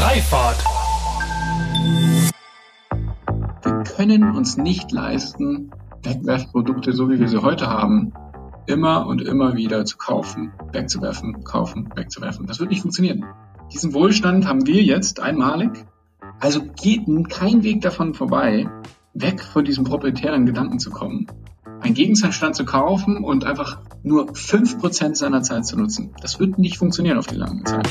Freifahrt. Wir können uns nicht leisten, Wegwerfprodukte, so wie wir sie heute haben, immer und immer wieder zu kaufen, wegzuwerfen, kaufen, wegzuwerfen. Das wird nicht funktionieren. Diesen Wohlstand haben wir jetzt einmalig. Also geht kein Weg davon vorbei, weg von diesem proprietären Gedanken zu kommen, einen Gegenstand zu kaufen und einfach nur 5% seiner Zeit zu nutzen. Das wird nicht funktionieren auf die lange Zeit.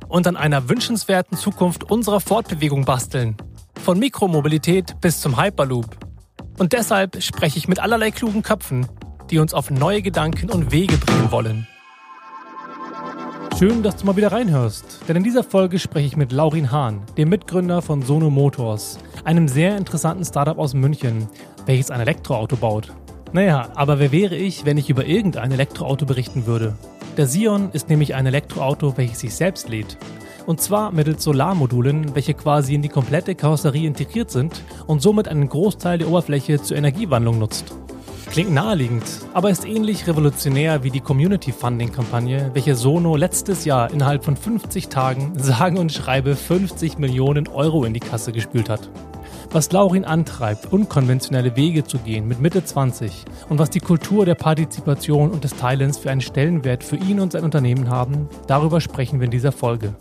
und an einer wünschenswerten Zukunft unserer Fortbewegung basteln. Von Mikromobilität bis zum Hyperloop. Und deshalb spreche ich mit allerlei klugen Köpfen, die uns auf neue Gedanken und Wege bringen wollen. Schön, dass du mal wieder reinhörst, denn in dieser Folge spreche ich mit Laurin Hahn, dem Mitgründer von Sono Motors, einem sehr interessanten Startup aus München, welches ein Elektroauto baut. Naja, aber wer wäre ich, wenn ich über irgendein Elektroauto berichten würde? Der Sion ist nämlich ein Elektroauto, welches sich selbst lädt. Und zwar mittels Solarmodulen, welche quasi in die komplette Karosserie integriert sind und somit einen Großteil der Oberfläche zur Energiewandlung nutzt. Klingt naheliegend, aber ist ähnlich revolutionär wie die Community Funding Kampagne, welche Sono letztes Jahr innerhalb von 50 Tagen sagen und schreibe 50 Millionen Euro in die Kasse gespült hat. Was Laurin antreibt, unkonventionelle Wege zu gehen mit Mitte 20 und was die Kultur der Partizipation und des Teilens für einen Stellenwert für ihn und sein Unternehmen haben, darüber sprechen wir in dieser Folge.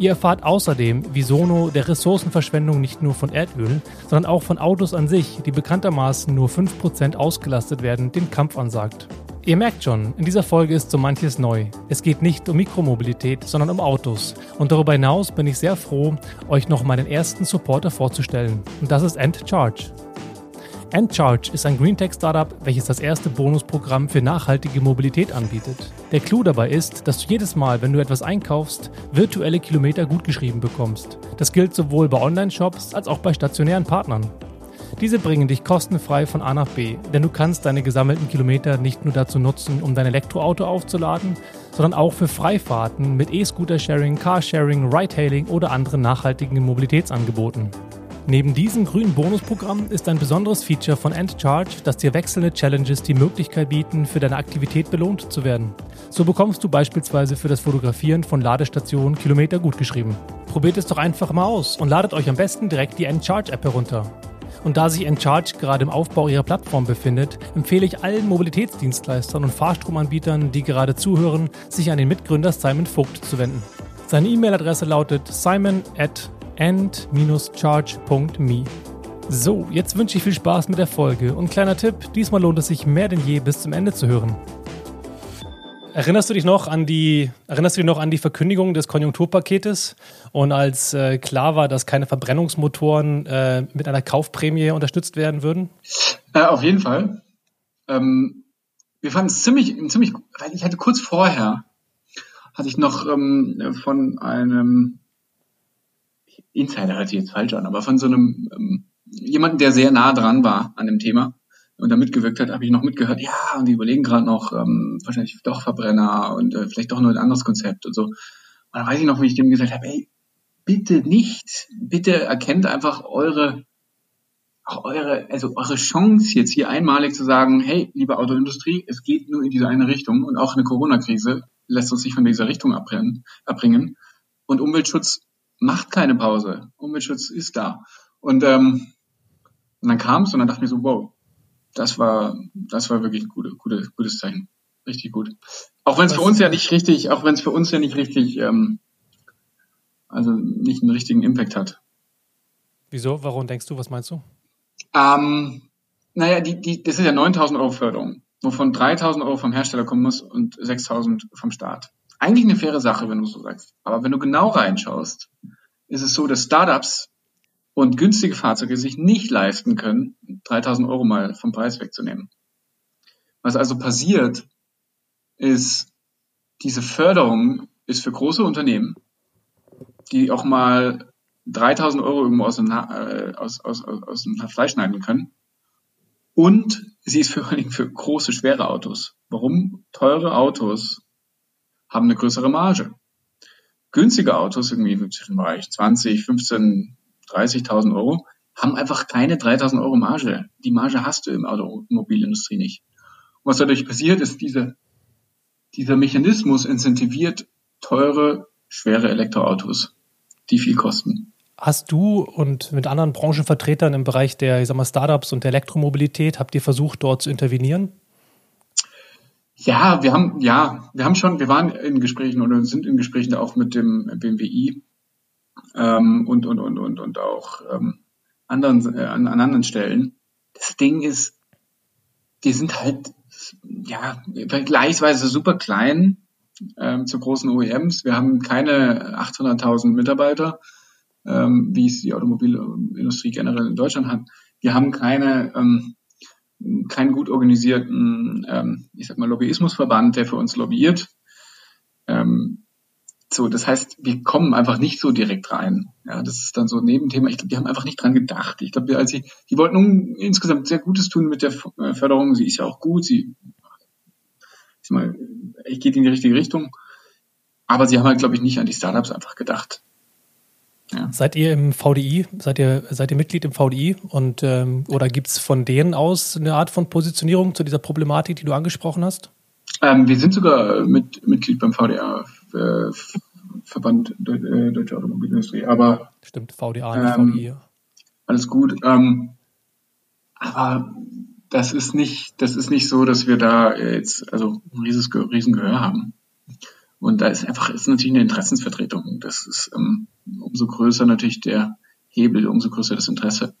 Ihr erfahrt außerdem, wie Sono der Ressourcenverschwendung nicht nur von Erdöl, sondern auch von Autos an sich, die bekanntermaßen nur 5% ausgelastet werden, den Kampf ansagt. Ihr merkt schon, in dieser Folge ist so manches neu. Es geht nicht um Mikromobilität, sondern um Autos. Und darüber hinaus bin ich sehr froh, euch noch meinen ersten Supporter vorzustellen. Und das ist EndCharge. EndCharge ist ein Greentech-Startup, welches das erste Bonusprogramm für nachhaltige Mobilität anbietet. Der Clou dabei ist, dass du jedes Mal, wenn du etwas einkaufst, virtuelle Kilometer gutgeschrieben bekommst. Das gilt sowohl bei Online-Shops als auch bei stationären Partnern. Diese bringen dich kostenfrei von A nach B, denn du kannst deine gesammelten Kilometer nicht nur dazu nutzen, um dein Elektroauto aufzuladen, sondern auch für Freifahrten mit E-Scooter-Sharing, Carsharing, Ride-Hailing oder anderen nachhaltigen Mobilitätsangeboten. Neben diesem grünen Bonusprogramm ist ein besonderes Feature von EndCharge, dass dir wechselnde Challenges die Möglichkeit bieten, für deine Aktivität belohnt zu werden. So bekommst du beispielsweise für das Fotografieren von Ladestationen Kilometer gutgeschrieben. Probiert es doch einfach mal aus und ladet euch am besten direkt die EndCharge-App herunter. Und da sich EndCharge gerade im Aufbau ihrer Plattform befindet, empfehle ich allen Mobilitätsdienstleistern und Fahrstromanbietern, die gerade zuhören, sich an den Mitgründer Simon Vogt zu wenden. Seine E-Mail-Adresse lautet simon at end-charge.me. So, jetzt wünsche ich viel Spaß mit der Folge und kleiner Tipp, diesmal lohnt es sich mehr denn je bis zum Ende zu hören. Erinnerst du dich noch an die, erinnerst du dich noch an die Verkündigung des Konjunkturpaketes und als äh, klar war, dass keine Verbrennungsmotoren äh, mit einer Kaufprämie unterstützt werden würden? Äh, auf jeden Fall. Ähm, wir fanden es ziemlich, ziemlich, weil ich hatte kurz vorher hatte ich noch ähm, von einem Insider hört sich jetzt falsch an, aber von so einem ähm, jemanden, der sehr nah dran war an dem Thema und da mitgewirkt hat, habe ich noch mitgehört, ja, und die überlegen gerade noch, ähm, wahrscheinlich doch Verbrenner und äh, vielleicht doch nur ein anderes Konzept und so. Und dann weiß ich noch, wie ich dem gesagt habe, ey, bitte nicht, bitte erkennt einfach eure, auch eure, also eure Chance jetzt hier einmalig zu sagen, hey, liebe Autoindustrie, es geht nur in diese eine Richtung und auch eine Corona-Krise lässt uns nicht von dieser Richtung abbrennen, abbringen. Und Umweltschutz macht keine Pause. Umweltschutz ist da. Und, ähm, und dann kam es und dann dachte ich mir so, wow, das war, das war wirklich ein gute, gute, gutes Zeichen. Richtig gut. Auch wenn es für uns ja nicht richtig, auch wenn es für uns ja nicht richtig, ähm, also nicht einen richtigen Impact hat. Wieso? Warum denkst du? Was meinst du? Ähm, naja, die, die, das ist ja 9000 Euro Förderung, wovon 3000 Euro vom Hersteller kommen muss und 6000 vom Staat eigentlich eine faire Sache, wenn du so sagst. Aber wenn du genau reinschaust, ist es so, dass Startups und günstige Fahrzeuge sich nicht leisten können, 3000 Euro mal vom Preis wegzunehmen. Was also passiert, ist, diese Förderung ist für große Unternehmen, die auch mal 3000 Euro irgendwo aus dem, äh, aus, aus, aus, dem Fleisch schneiden können. Und sie ist vor allen Dingen für große, schwere Autos. Warum? Teure Autos haben eine größere Marge. Günstige Autos, irgendwie zwischen Bereich 20, 15, 30.000 Euro, haben einfach keine 3.000 Euro Marge. Die Marge hast du im Automobilindustrie nicht. Und was dadurch passiert, ist diese, dieser Mechanismus incentiviert teure, schwere Elektroautos, die viel kosten. Hast du und mit anderen Branchenvertretern im Bereich der ich sag mal, Startups und der Elektromobilität, habt ihr versucht, dort zu intervenieren? Ja, wir haben, ja, wir haben schon, wir waren in Gesprächen oder sind in Gesprächen auch mit dem BMWI ähm, und, und, und, und, und auch ähm, anderen, äh, an, an anderen Stellen. Das Ding ist, die sind halt, ja, vergleichsweise super klein ähm, zu großen OEMs. Wir haben keine 800.000 Mitarbeiter ähm, wie es die Automobilindustrie generell in Deutschland hat. Wir haben keine, ähm, keinen gut organisierten, ähm, ich sag mal, Lobbyismusverband, der für uns lobbyiert. Ähm, so, das heißt, wir kommen einfach nicht so direkt rein. Ja, das ist dann so ein Nebenthema. Ich glaube, die haben einfach nicht dran gedacht. Ich glaube, als sie, die wollten nun insgesamt sehr Gutes tun mit der äh, Förderung. Sie ist ja auch gut. Sie, ich mal, ich geht in die richtige Richtung. Aber sie haben halt, glaube ich, nicht an die Startups einfach gedacht. Ja. Seid ihr im VDI, seid ihr, seid ihr Mitglied im VDI und ähm, oder gibt es von denen aus eine Art von Positionierung zu dieser Problematik, die du angesprochen hast? Ähm, wir sind sogar mit, Mitglied beim VDA, äh, Verband äh, Deutsche Automobilindustrie, aber stimmt, VDA, nicht ähm, VDI. Alles gut. Ähm, aber das ist nicht, das ist nicht so, dass wir da jetzt also ein riesiges, riesen Gehör haben. Und da ist einfach, ist natürlich eine Interessensvertretung. Das ist ähm, umso größer natürlich der Hebel, umso größer das Interesse.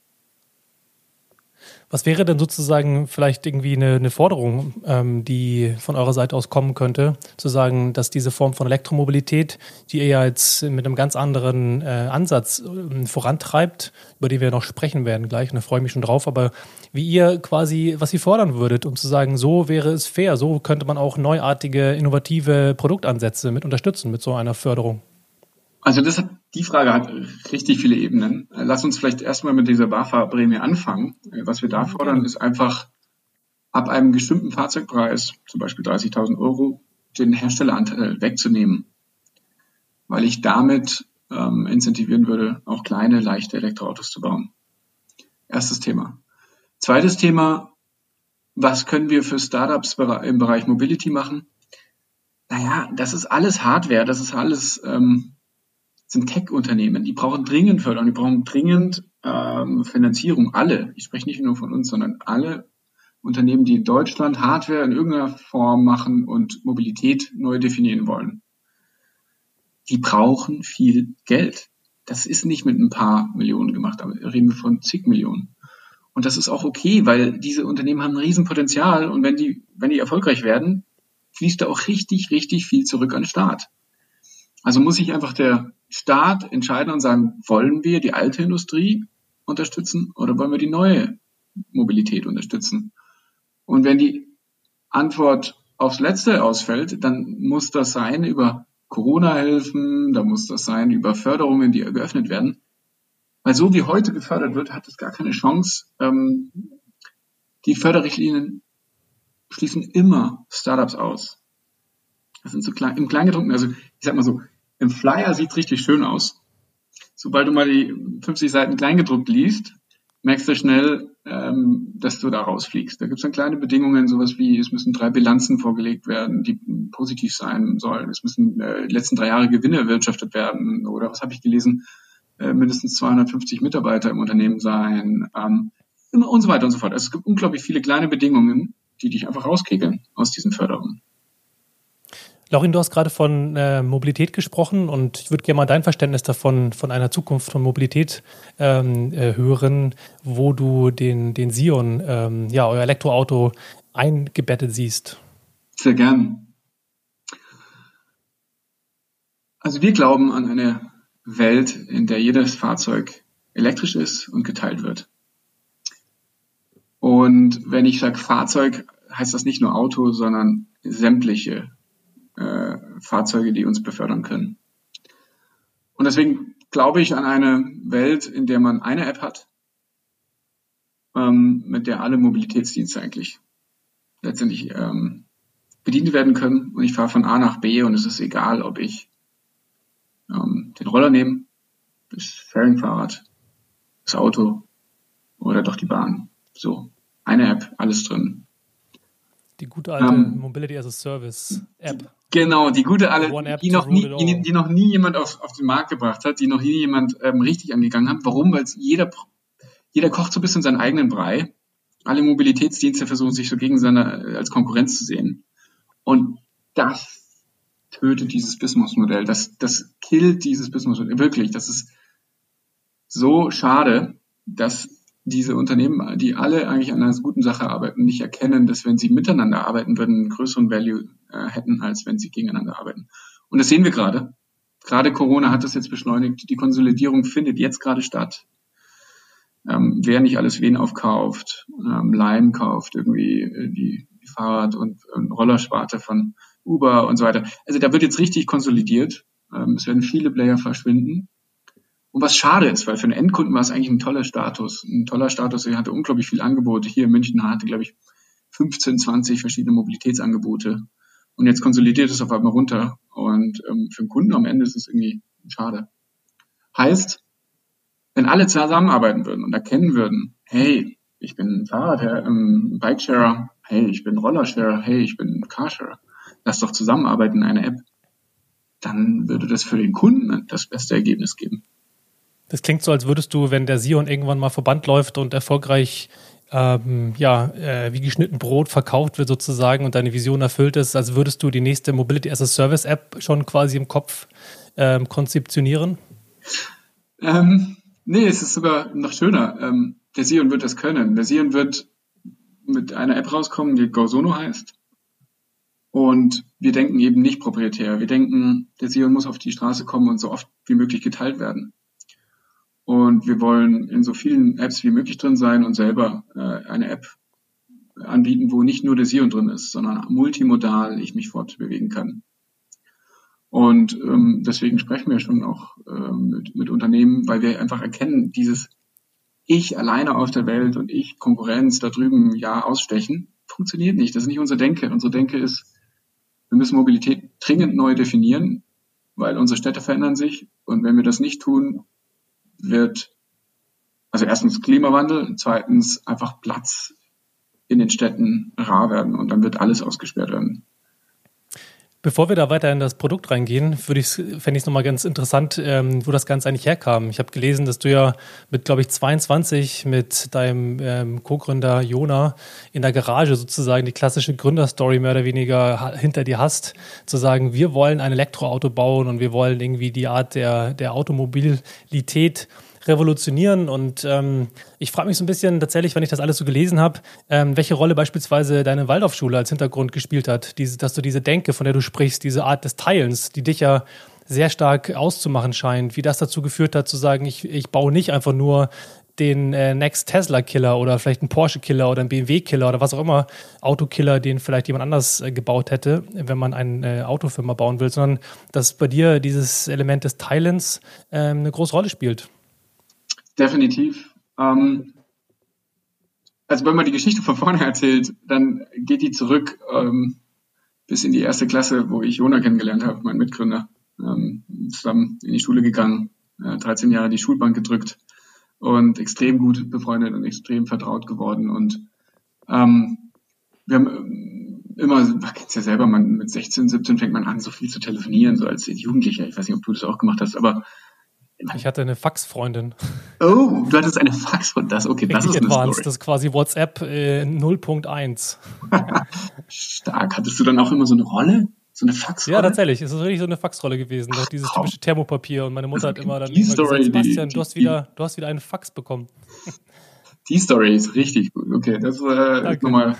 Was wäre denn sozusagen vielleicht irgendwie eine, eine Forderung, ähm, die von eurer Seite aus kommen könnte, zu sagen, dass diese Form von Elektromobilität, die ihr ja jetzt mit einem ganz anderen äh, Ansatz äh, vorantreibt, über den wir noch sprechen werden gleich, und da freue ich mich schon drauf, aber wie ihr quasi, was ihr fordern würdet, um zu sagen, so wäre es fair, so könnte man auch neuartige, innovative Produktansätze mit unterstützen mit so einer Förderung. Also das die Frage hat richtig viele Ebenen. Lass uns vielleicht erstmal mit dieser BAFA-Prämie anfangen. Was wir da fordern, ist einfach ab einem bestimmten Fahrzeugpreis, zum Beispiel 30.000 Euro, den Herstelleranteil wegzunehmen, weil ich damit ähm, incentivieren würde, auch kleine, leichte Elektroautos zu bauen. Erstes Thema. Zweites Thema, was können wir für Startups im Bereich Mobility machen? Naja, das ist alles Hardware, das ist alles ähm, sind Tech-Unternehmen, die brauchen dringend Förderung, die brauchen dringend ähm, Finanzierung. Alle, ich spreche nicht nur von uns, sondern alle Unternehmen, die in Deutschland Hardware in irgendeiner Form machen und Mobilität neu definieren wollen. Die brauchen viel Geld. Das ist nicht mit ein paar Millionen gemacht, aber reden wir von zig Millionen. Und das ist auch okay, weil diese Unternehmen haben ein Riesenpotenzial und wenn die, wenn die erfolgreich werden, fließt da auch richtig, richtig viel zurück an den Staat. Also muss sich einfach der Staat entscheiden und sagen, wollen wir die alte Industrie unterstützen oder wollen wir die neue Mobilität unterstützen? Und wenn die Antwort aufs Letzte ausfällt, dann muss das sein über Corona-Hilfen, da muss das sein über Förderungen, die geöffnet werden. Weil so wie heute gefördert wird, hat es gar keine Chance. Ähm, die Förderrichtlinien schließen immer Startups aus. Das sind so klein, im Kleingedruckten, also ich sag mal so, im Flyer sieht richtig schön aus. Sobald du mal die 50 Seiten Kleingedruckt liest, merkst du schnell, ähm, dass du da rausfliegst. Da gibt es dann kleine Bedingungen, sowas wie, es müssen drei Bilanzen vorgelegt werden, die positiv sein sollen. Es müssen äh, die letzten drei Jahre Gewinne erwirtschaftet werden. Oder was habe ich gelesen? Äh, mindestens 250 Mitarbeiter im Unternehmen sein. Ähm, und so weiter und so fort. Also es gibt unglaublich viele kleine Bedingungen, die dich einfach rauskegeln aus diesen Förderungen. Laurin, du hast gerade von äh, Mobilität gesprochen und ich würde gerne mal dein Verständnis davon, von einer Zukunft von Mobilität ähm, äh, hören, wo du den, den Sion, ähm, ja, euer Elektroauto eingebettet siehst. Sehr gern. Also wir glauben an eine Welt, in der jedes Fahrzeug elektrisch ist und geteilt wird. Und wenn ich sage Fahrzeug, heißt das nicht nur Auto, sondern sämtliche äh, Fahrzeuge, die uns befördern können. Und deswegen glaube ich an eine Welt, in der man eine App hat, ähm, mit der alle Mobilitätsdienste eigentlich letztendlich ähm, bedient werden können. Und ich fahre von A nach B und es ist egal, ob ich ähm, den Roller nehme, das Sharing-Fahrrad, das Auto oder doch die Bahn. So, eine App, alles drin. Die gute alte ähm, Mobility as a Service App. Genau, die gute alte, die noch, nie, die, die, noch nie jemand auf, auf den Markt gebracht hat, die noch nie jemand ähm, richtig angegangen hat. Warum? Weil jeder, jeder kocht so ein bisschen seinen eigenen Brei. Alle Mobilitätsdienste versuchen sich so gegen seine, als Konkurrenz zu sehen. Und das tötet dieses Businessmodell. Das, das killt dieses Businessmodell. Wirklich, das ist so schade, dass diese Unternehmen, die alle eigentlich an einer guten Sache arbeiten, nicht erkennen, dass wenn sie miteinander arbeiten würden, einen größeren Value äh, hätten, als wenn sie gegeneinander arbeiten. Und das sehen wir gerade. Gerade Corona hat das jetzt beschleunigt. Die Konsolidierung findet jetzt gerade statt. Ähm, wer nicht alles wen aufkauft, ähm, Lime kauft, irgendwie äh, die, die Fahrrad- und, und Rollersparte von Uber und so weiter. Also da wird jetzt richtig konsolidiert. Ähm, es werden viele Player verschwinden. Und was schade ist, weil für den Endkunden war es eigentlich ein toller Status. Ein toller Status, er hatte unglaublich viele Angebote. Hier in München hatte, glaube ich, 15, 20 verschiedene Mobilitätsangebote. Und jetzt konsolidiert es auf einmal runter. Und ähm, für den Kunden am Ende ist es irgendwie schade. Heißt, wenn alle zusammenarbeiten würden und erkennen würden, hey, ich bin Fahrrad, ähm, Bikesharer, hey, ich bin Rollersharer, hey, ich bin Carsharer, lass doch zusammenarbeiten in einer App, dann würde das für den Kunden das beste Ergebnis geben. Das klingt so, als würdest du, wenn der Sion irgendwann mal Verband läuft und erfolgreich ähm, ja, äh, wie geschnitten Brot verkauft wird sozusagen und deine Vision erfüllt ist, als würdest du die nächste Mobility as a Service App schon quasi im Kopf ähm, konzeptionieren? Ähm, nee, es ist sogar noch schöner. Ähm, der Sion wird das können. Der Sion wird mit einer App rauskommen, die GoSono heißt. Und wir denken eben nicht proprietär. Wir denken, der Sion muss auf die Straße kommen und so oft wie möglich geteilt werden. Und wir wollen in so vielen Apps wie möglich drin sein und selber äh, eine App anbieten, wo nicht nur der Sion drin ist, sondern multimodal ich mich fortbewegen kann. Und ähm, deswegen sprechen wir schon auch äh, mit, mit Unternehmen, weil wir einfach erkennen, dieses Ich alleine auf der Welt und ich Konkurrenz da drüben ja ausstechen, funktioniert nicht. Das ist nicht unsere Denke. Unsere Denke ist, wir müssen Mobilität dringend neu definieren, weil unsere Städte verändern sich. Und wenn wir das nicht tun, wird also erstens Klimawandel, zweitens einfach Platz in den Städten rar werden und dann wird alles ausgesperrt werden. Bevor wir da weiter in das Produkt reingehen, würde ich, fände ich es nochmal ganz interessant, ähm, wo das Ganze eigentlich herkam. Ich habe gelesen, dass du ja mit, glaube ich, 22 mit deinem ähm, Co-Gründer Jona in der Garage sozusagen die klassische Gründerstory mehr oder weniger hinter dir hast, zu sagen, wir wollen ein Elektroauto bauen und wir wollen irgendwie die Art der, der Automobilität revolutionieren. Und ähm, ich frage mich so ein bisschen tatsächlich, wenn ich das alles so gelesen habe, ähm, welche Rolle beispielsweise deine Waldorfschule als Hintergrund gespielt hat. Diese, dass du diese Denke, von der du sprichst, diese Art des Teilens, die dich ja sehr stark auszumachen scheint, wie das dazu geführt hat, zu sagen, ich, ich baue nicht einfach nur den äh, Next Tesla Killer oder vielleicht einen Porsche Killer oder einen BMW Killer oder was auch immer Autokiller, den vielleicht jemand anders äh, gebaut hätte, wenn man eine äh, Autofirma bauen will, sondern dass bei dir dieses Element des Teilens ähm, eine große Rolle spielt. Definitiv. Ähm, also wenn man die Geschichte von vorne erzählt, dann geht die zurück ähm, bis in die erste Klasse, wo ich Jona kennengelernt habe, mein Mitgründer. Ähm, zusammen in die Schule gegangen, äh, 13 Jahre die Schulbank gedrückt und extrem gut befreundet und extrem vertraut geworden. Und ähm, wir haben ähm, immer, man kennt ja selber, man mit 16, 17 fängt man an, so viel zu telefonieren, so als Jugendlicher. Ich weiß nicht, ob du das auch gemacht hast, aber ich hatte eine Faxfreundin. Oh, du hattest eine Faxfreundin. Das, okay, das ist advanced. Story. Das ist quasi WhatsApp äh, 0.1. Stark. Hattest du dann auch immer so eine Rolle? So eine Faxrolle? Ja, tatsächlich. Es ist wirklich so eine Faxrolle gewesen. Ach, dieses komm. typische Thermopapier. Und meine Mutter also, hat immer dann immer Story, gesagt, Sebastian, die, du, hast wieder, du hast wieder einen Fax bekommen. Die Story ist richtig gut. Okay, das äh, nochmal.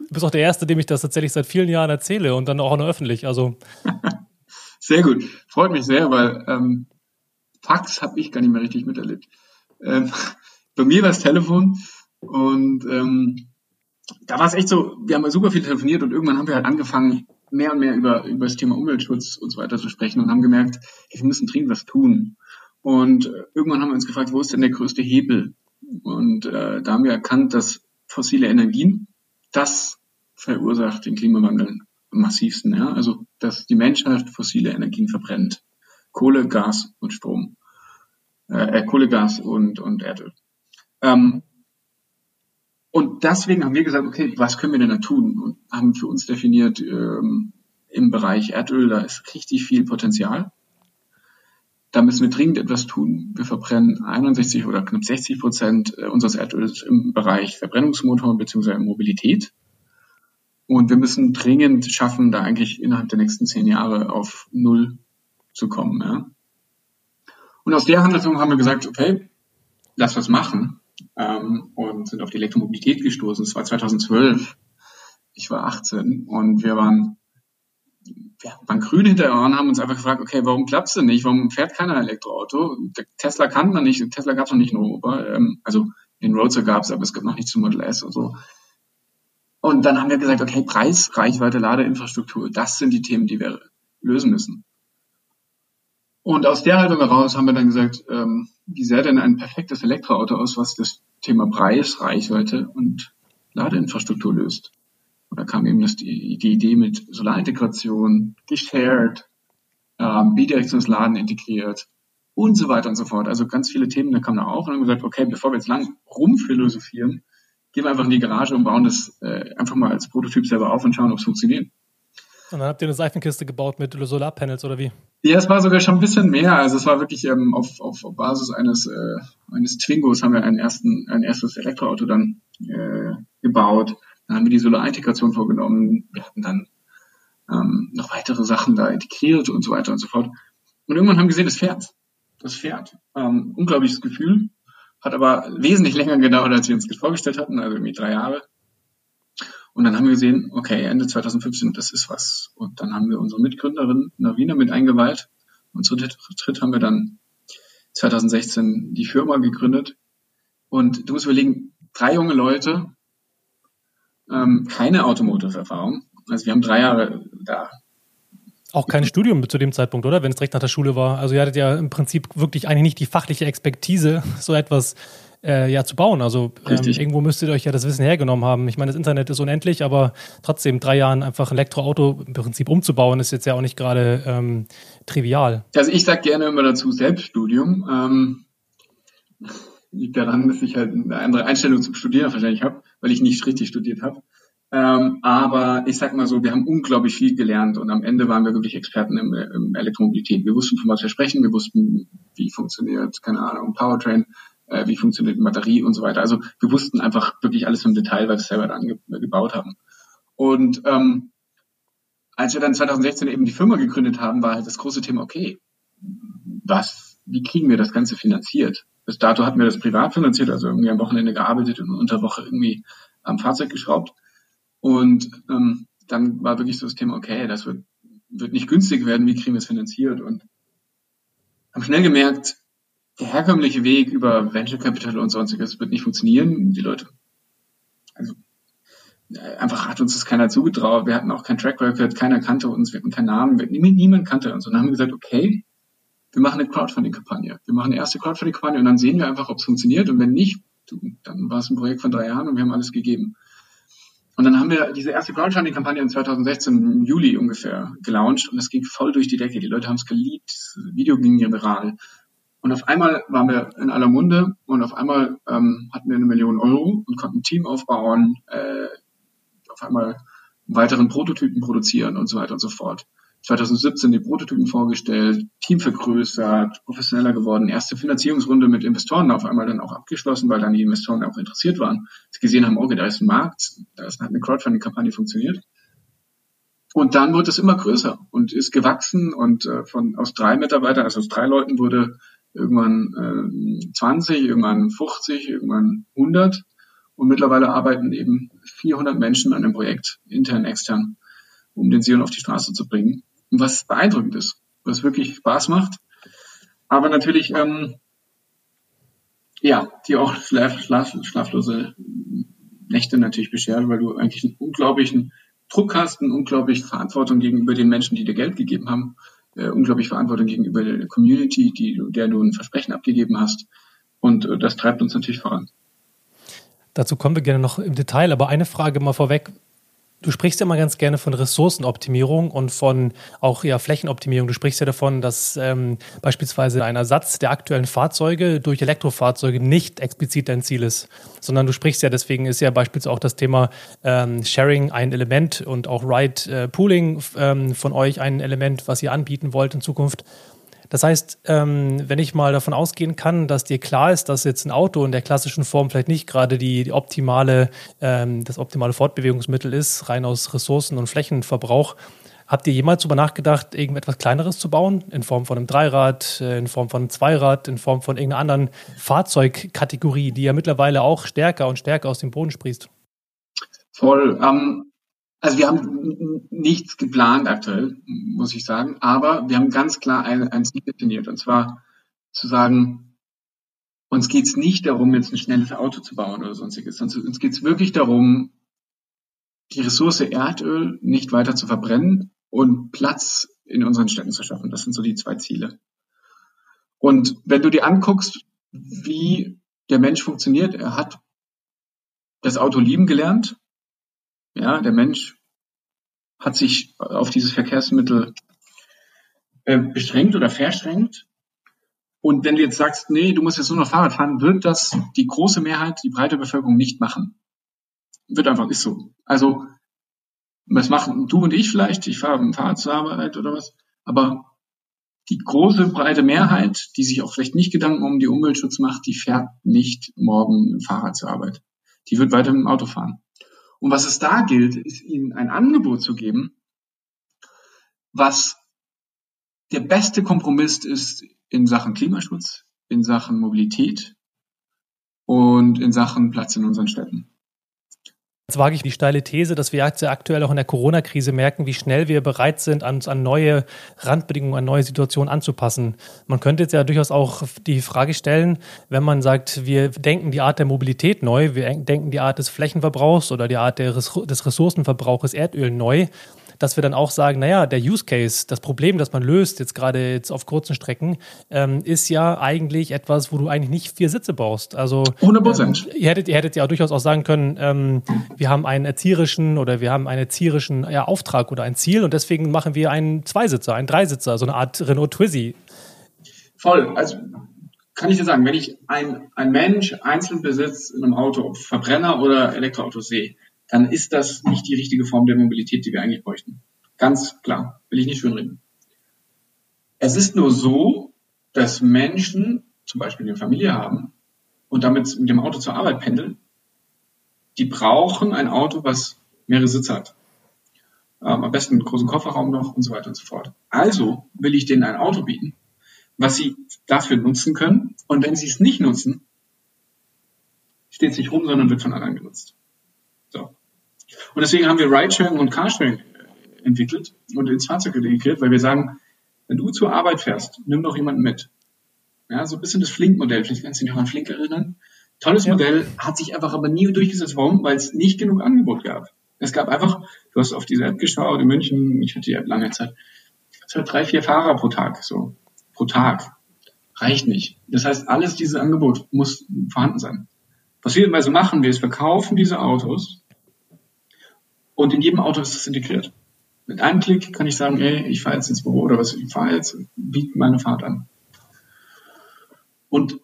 Du bist auch der Erste, dem ich das tatsächlich seit vielen Jahren erzähle und dann auch noch öffentlich. Also. sehr gut. Freut mich sehr, weil ähm, Fax habe ich gar nicht mehr richtig miterlebt. Ähm, bei mir war es Telefon und ähm, da war es echt so, wir haben super viel telefoniert und irgendwann haben wir halt angefangen, mehr und mehr über, über das Thema Umweltschutz und so weiter zu sprechen und haben gemerkt, hey, wir müssen dringend was tun. Und irgendwann haben wir uns gefragt, wo ist denn der größte Hebel? Und äh, da haben wir erkannt, dass fossile Energien, das verursacht den Klimawandel am massivsten. Ja? Also, dass die Menschheit fossile Energien verbrennt. Kohle, Gas und Strom. Äh, äh Kohle, Gas und, und Erdöl. Ähm, und deswegen haben wir gesagt, okay, was können wir denn da tun? Und haben für uns definiert, ähm, im Bereich Erdöl, da ist richtig viel Potenzial. Da müssen wir dringend etwas tun. Wir verbrennen 61 oder knapp 60 Prozent äh, unseres Erdöls im Bereich Verbrennungsmotor bzw. Mobilität. Und wir müssen dringend schaffen, da eigentlich innerhalb der nächsten zehn Jahre auf Null zu kommen. Ja. Und aus der Handlung haben wir gesagt, okay, lass was machen ähm, und sind auf die Elektromobilität gestoßen. Es war 2012. Ich war 18 und wir waren, wir waren grün hinter und haben uns einfach gefragt, okay, warum klappt's denn nicht? Warum fährt keiner Elektroauto? Tesla kann man nicht, Tesla gab's noch nicht in Europa. Ähm, also den Roadster gab's, aber es gibt noch nicht zum Model S und so. Und dann haben wir gesagt, okay, Preis, Reichweite, Ladeinfrastruktur, das sind die Themen, die wir lösen müssen. Und aus der Haltung heraus haben wir dann gesagt, ähm, wie sähe denn ein perfektes Elektroauto aus, was das Thema Preis, Reichweite und Ladeinfrastruktur löst? Und da kam eben das, die, die Idee mit Solarintegration, geshared, ähm, bidirektionales Laden integriert und so weiter und so fort. Also ganz viele Themen, da kamen da auch und haben gesagt, okay, bevor wir jetzt lang rumphilosophieren, gehen wir einfach in die Garage und bauen das äh, einfach mal als Prototyp selber auf und schauen, ob es funktioniert. Und dann habt ihr eine Seifenkiste gebaut mit Solarpanels oder wie? Ja, es war sogar schon ein bisschen mehr. Also es war wirklich ähm, auf, auf, Basis eines, äh, eines Twingos haben wir einen ersten, ein erstes Elektroauto dann äh, gebaut. Dann haben wir die Solarintegration vorgenommen. Wir hatten dann ähm, noch weitere Sachen da integriert und so weiter und so fort. Und irgendwann haben wir gesehen, das fährt. Das fährt. Ähm, unglaubliches Gefühl. Hat aber wesentlich länger gedauert, als wir uns das vorgestellt hatten, also irgendwie drei Jahre. Und dann haben wir gesehen, okay, Ende 2015, das ist was. Und dann haben wir unsere Mitgründerin Narina mit eingeweiht. Und zu dritt haben wir dann 2016 die Firma gegründet. Und du musst überlegen, drei junge Leute, ähm, keine Automotive-Erfahrung. Also wir haben drei Jahre da. Auch kein Studium zu dem Zeitpunkt, oder? Wenn es direkt nach der Schule war. Also ihr hattet ja im Prinzip wirklich eigentlich nicht die fachliche Expertise, so etwas äh, ja zu bauen. Also ähm, irgendwo müsstet ihr euch ja das Wissen hergenommen haben. Ich meine, das Internet ist unendlich, aber trotzdem drei Jahren einfach ein Elektroauto im Prinzip umzubauen, ist jetzt ja auch nicht gerade ähm, trivial. Also ich sage gerne immer dazu Selbststudium. Ähm, liegt daran, dass ich halt eine andere Einstellung zum Studieren wahrscheinlich habe, weil ich nicht richtig studiert habe. Ähm, aber ich sag mal so, wir haben unglaublich viel gelernt und am Ende waren wir wirklich Experten im, im Elektromobilität. Wir wussten, von was wir sprechen, wir wussten, wie funktioniert, keine Ahnung, Powertrain, äh, wie funktioniert eine Batterie und so weiter. Also wir wussten einfach wirklich alles im Detail, weil wir es selber dann ge gebaut haben. Und ähm, als wir dann 2016 eben die Firma gegründet haben, war halt das große Thema, okay, was, wie kriegen wir das Ganze finanziert? Bis dato hatten wir das privat finanziert, also irgendwie am Wochenende gearbeitet und unter Woche irgendwie am Fahrzeug geschraubt. Und ähm, dann war wirklich so das Thema, okay, das wird, wird nicht günstig werden, wie kriegen wir es finanziert? Und haben schnell gemerkt, der herkömmliche Weg über Venture Capital und sonstiges wird nicht funktionieren. Die Leute, also äh, einfach hat uns das keiner zugetraut. Wir hatten auch kein Track Record, keiner kannte uns, wir hatten keinen Namen, niemand, niemand kannte uns. Und dann haben wir gesagt, okay, wir machen eine Crowdfunding-Kampagne. Wir machen eine erste Crowdfunding-Kampagne und dann sehen wir einfach, ob es funktioniert. Und wenn nicht, dann war es ein Projekt von drei Jahren und wir haben alles gegeben. Und dann haben wir diese erste Crowdfunding-Kampagne in 2016 im Juli ungefähr gelauncht und das ging voll durch die Decke. Die Leute haben es geliebt, das Video ging viral. Und auf einmal waren wir in aller Munde und auf einmal ähm, hatten wir eine Million Euro und konnten ein Team aufbauen, äh, auf einmal weiteren Prototypen produzieren und so weiter und so fort. 2017 die Prototypen vorgestellt, Team vergrößert, professioneller geworden, erste Finanzierungsrunde mit Investoren auf einmal dann auch abgeschlossen, weil dann die Investoren auch interessiert waren, sie gesehen haben, okay, da ist ein Markt, da ist, hat eine Crowdfunding-Kampagne funktioniert. Und dann wurde es immer größer und ist gewachsen und äh, von aus drei Mitarbeitern, also aus drei Leuten wurde irgendwann äh, 20, irgendwann 50, irgendwann 100. Und mittlerweile arbeiten eben 400 Menschen an dem Projekt, intern, extern, um den Sion auf die Straße zu bringen. Und was beeindruckend ist, was wirklich Spaß macht. Aber natürlich, ähm, ja, die auch schlaf, schlaf, schlaflose Nächte natürlich beschert, weil du eigentlich einen unglaublichen Druck hast, eine unglaubliche Verantwortung gegenüber den Menschen, die dir Geld gegeben haben äh, unglaublich Verantwortung gegenüber der Community, die, der du ein Versprechen abgegeben hast. Und äh, das treibt uns natürlich voran. Dazu kommen wir gerne noch im Detail, aber eine Frage mal vorweg. Du sprichst ja mal ganz gerne von Ressourcenoptimierung und von auch ja Flächenoptimierung. Du sprichst ja davon, dass ähm, beispielsweise ein Ersatz der aktuellen Fahrzeuge durch Elektrofahrzeuge nicht explizit dein Ziel ist, sondern du sprichst ja, deswegen ist ja beispielsweise auch das Thema ähm, Sharing ein Element und auch Ride äh, Pooling ähm, von euch ein Element, was ihr anbieten wollt in Zukunft. Das heißt, ähm, wenn ich mal davon ausgehen kann, dass dir klar ist, dass jetzt ein Auto in der klassischen Form vielleicht nicht gerade die, die optimale, ähm, das optimale Fortbewegungsmittel ist, rein aus Ressourcen und Flächenverbrauch, Habt ihr jemals darüber nachgedacht, irgendetwas Kleineres zu bauen? In Form von einem Dreirad, äh, in Form von einem Zweirad, in Form von irgendeiner anderen Fahrzeugkategorie, die ja mittlerweile auch stärker und stärker aus dem Boden sprießt? Voll. Ähm, also wir haben nichts geplant aktuell, muss ich sagen, aber wir haben ganz klar ein, ein Ziel definiert und zwar zu sagen, uns geht es nicht darum, jetzt ein schnelles Auto zu bauen oder sonstiges, sondern uns geht es wirklich darum, die Ressource Erdöl nicht weiter zu verbrennen und Platz in unseren Städten zu schaffen. Das sind so die zwei Ziele. Und wenn du dir anguckst, wie der Mensch funktioniert, er hat das Auto lieben gelernt, ja, der Mensch hat sich auf dieses Verkehrsmittel äh, beschränkt oder verschränkt. Und wenn du jetzt sagst, nee, du musst jetzt nur noch Fahrrad fahren, wird das die große Mehrheit, die breite Bevölkerung nicht machen. Wird einfach, ist so. Also, was machen du und ich vielleicht? Ich fahre mit dem Fahrrad zur Arbeit oder was. Aber die große, breite Mehrheit, die sich auch vielleicht nicht Gedanken um die Umweltschutz macht, die fährt nicht morgen mit dem Fahrrad zur Arbeit. Die wird weiter mit dem Auto fahren. Und was es da gilt, ist ihnen ein Angebot zu geben, was der beste Kompromiss ist in Sachen Klimaschutz, in Sachen Mobilität und in Sachen Platz in unseren Städten. Jetzt wage ich die steile These, dass wir aktuell auch in der Corona-Krise merken, wie schnell wir bereit sind, uns an neue Randbedingungen, an neue Situationen anzupassen. Man könnte jetzt ja durchaus auch die Frage stellen, wenn man sagt, wir denken die Art der Mobilität neu, wir denken die Art des Flächenverbrauchs oder die Art des Ressourcenverbrauchs Erdöl neu dass wir dann auch sagen, naja, der Use Case, das Problem, das man löst, jetzt gerade jetzt auf kurzen Strecken, ähm, ist ja eigentlich etwas, wo du eigentlich nicht vier Sitze brauchst. Also 100 Ähm, ihr, hättet, ihr hättet ja auch durchaus auch sagen können, ähm, wir haben einen erzieherischen oder wir haben einen erzieherischen ja, Auftrag oder ein Ziel und deswegen machen wir einen Zweisitzer, einen Dreisitzer, so eine Art Renault Twizy. Voll. Also kann ich dir sagen, wenn ich ein, ein Mensch einzeln besitzt in einem Auto, ob Verbrenner oder Elektroauto sehe, dann ist das nicht die richtige Form der Mobilität, die wir eigentlich bräuchten. Ganz klar, will ich nicht schönreden. Es ist nur so, dass Menschen zum Beispiel eine Familie haben und damit mit dem Auto zur Arbeit pendeln, die brauchen ein Auto, was mehrere Sitze hat. Ähm, am besten einen großen Kofferraum noch und so weiter und so fort. Also will ich denen ein Auto bieten, was sie dafür nutzen können. Und wenn sie es nicht nutzen, steht es nicht rum, sondern wird von anderen genutzt. Und deswegen haben wir Ridesharing und Carsharing entwickelt und ins Fahrzeug integriert, weil wir sagen, wenn du zur Arbeit fährst, nimm doch jemanden mit. Ja, so ein bisschen das Flink-Modell. Vielleicht kannst du dich noch an Flink erinnern. Tolles ja. Modell, hat sich einfach aber nie durchgesetzt. Warum? Weil es nicht genug Angebot gab. Es gab einfach, du hast auf diese App geschaut in München, ich hatte die App lange Zeit, es hat drei, vier Fahrer pro Tag, so. Pro Tag. Reicht nicht. Das heißt, alles dieses Angebot muss vorhanden sein. Was wir also machen, wir verkaufen diese Autos und in jedem Auto ist das integriert. Mit einem Klick kann ich sagen, ey, ich fahre jetzt ins Büro oder was, ich fahre jetzt, biete meine Fahrt an. Und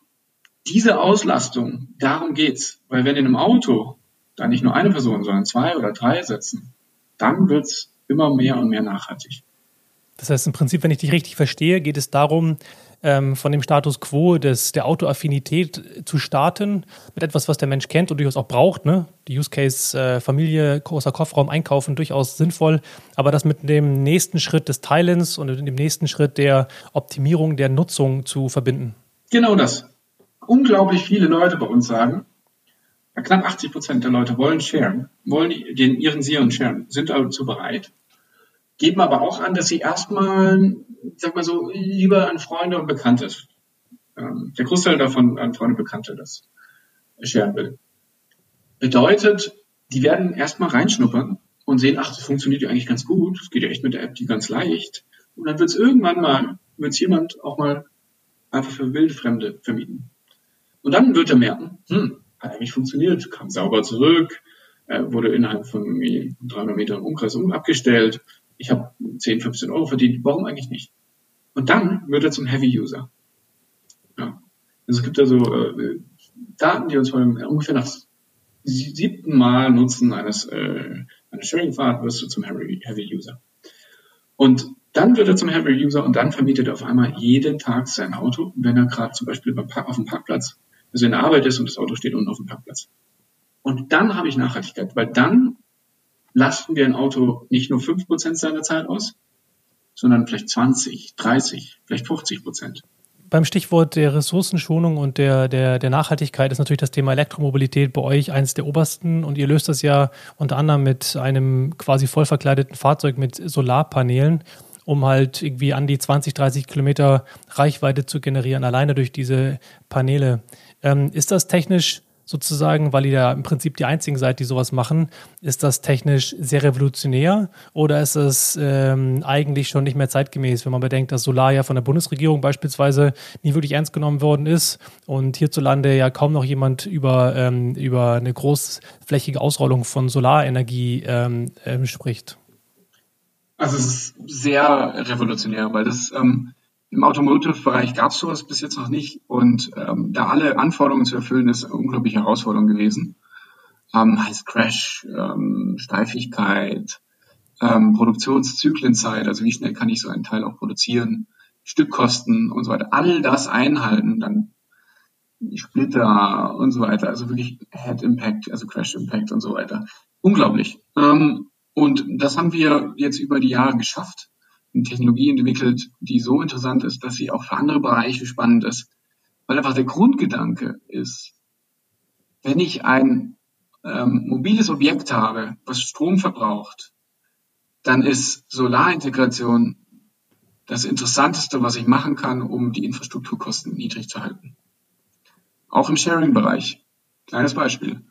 diese Auslastung, darum geht's. Weil wenn in einem Auto da nicht nur eine Person, sondern zwei oder drei sitzen, dann wird's immer mehr und mehr nachhaltig. Das heißt im Prinzip, wenn ich dich richtig verstehe, geht es darum, ähm, von dem Status quo des, der Autoaffinität zu starten, mit etwas, was der Mensch kennt und durchaus auch braucht. Ne? Die Use Case äh, Familie, großer Kofferraum, Einkaufen durchaus sinnvoll, aber das mit dem nächsten Schritt des Teilens und dem nächsten Schritt der Optimierung der Nutzung zu verbinden. Genau das. Unglaublich viele Leute bei uns sagen, knapp 80 Prozent der Leute wollen sharen, wollen den, ihren Sion sharen, sind dazu bereit, geben aber auch an, dass sie erstmal sag mal so, lieber an Freunde und Bekannte. Ähm, der Großteil davon an Freunde und Bekannte das scheren will. Bedeutet, die werden erstmal reinschnuppern und sehen, ach, das funktioniert ja eigentlich ganz gut. Das geht ja echt mit der App, die ganz leicht. Und dann wird es irgendwann mal, wird es jemand auch mal einfach für Wildfremde vermieten. Und dann wird er merken, hm, hat eigentlich funktioniert, kam sauber zurück, äh, wurde innerhalb von 300 Metern Umkreis abgestellt. Ich habe 10, 15 Euro verdient. Warum eigentlich nicht? Und dann wird er zum Heavy-User. Ja. Also es gibt da so äh, Daten, die uns von ungefähr nach siebten Mal Nutzen eines, äh, eines Sharing-Fahrt wirst du zum Heavy-User. Und dann wird er zum Heavy-User und dann vermietet er auf einmal jeden Tag sein Auto, wenn er gerade zum Beispiel auf dem Parkplatz, also in der Arbeit ist und das Auto steht unten auf dem Parkplatz. Und dann habe ich Nachhaltigkeit, weil dann lasten wir ein Auto nicht nur fünf Prozent seiner Zeit aus, sondern vielleicht 20, 30, vielleicht 50 Prozent. Beim Stichwort der Ressourcenschonung und der, der, der Nachhaltigkeit ist natürlich das Thema Elektromobilität bei euch eines der obersten und ihr löst das ja unter anderem mit einem quasi voll verkleideten Fahrzeug mit Solarpanelen, um halt irgendwie an die 20, 30 Kilometer Reichweite zu generieren, alleine durch diese Paneele. Ähm, ist das technisch sozusagen, weil ihr ja im Prinzip die einzigen seid, die sowas machen. Ist das technisch sehr revolutionär oder ist es ähm, eigentlich schon nicht mehr zeitgemäß, wenn man bedenkt, dass Solar ja von der Bundesregierung beispielsweise nie wirklich ernst genommen worden ist und hierzulande ja kaum noch jemand über, ähm, über eine großflächige Ausrollung von Solarenergie ähm, ähm, spricht? Also es ist sehr revolutionär, weil das ähm, im Automotive-Bereich gab es sowas bis jetzt noch nicht und ähm, da alle Anforderungen zu erfüllen, ist eine unglaubliche Herausforderung gewesen. Ähm, heißt Crash, ähm, Steifigkeit, ähm, Produktionszyklenzeit, also wie schnell kann ich so einen Teil auch produzieren, Stückkosten und so weiter. All das einhalten, dann Splitter und so weiter, also wirklich Head Impact, also Crash Impact und so weiter. Unglaublich. Ähm, und das haben wir jetzt über die Jahre geschafft eine Technologie entwickelt, die so interessant ist, dass sie auch für andere Bereiche spannend ist. Weil einfach der Grundgedanke ist, wenn ich ein ähm, mobiles Objekt habe, was Strom verbraucht, dann ist Solarintegration das Interessanteste, was ich machen kann, um die Infrastrukturkosten niedrig zu halten. Auch im Sharing-Bereich. Kleines Beispiel.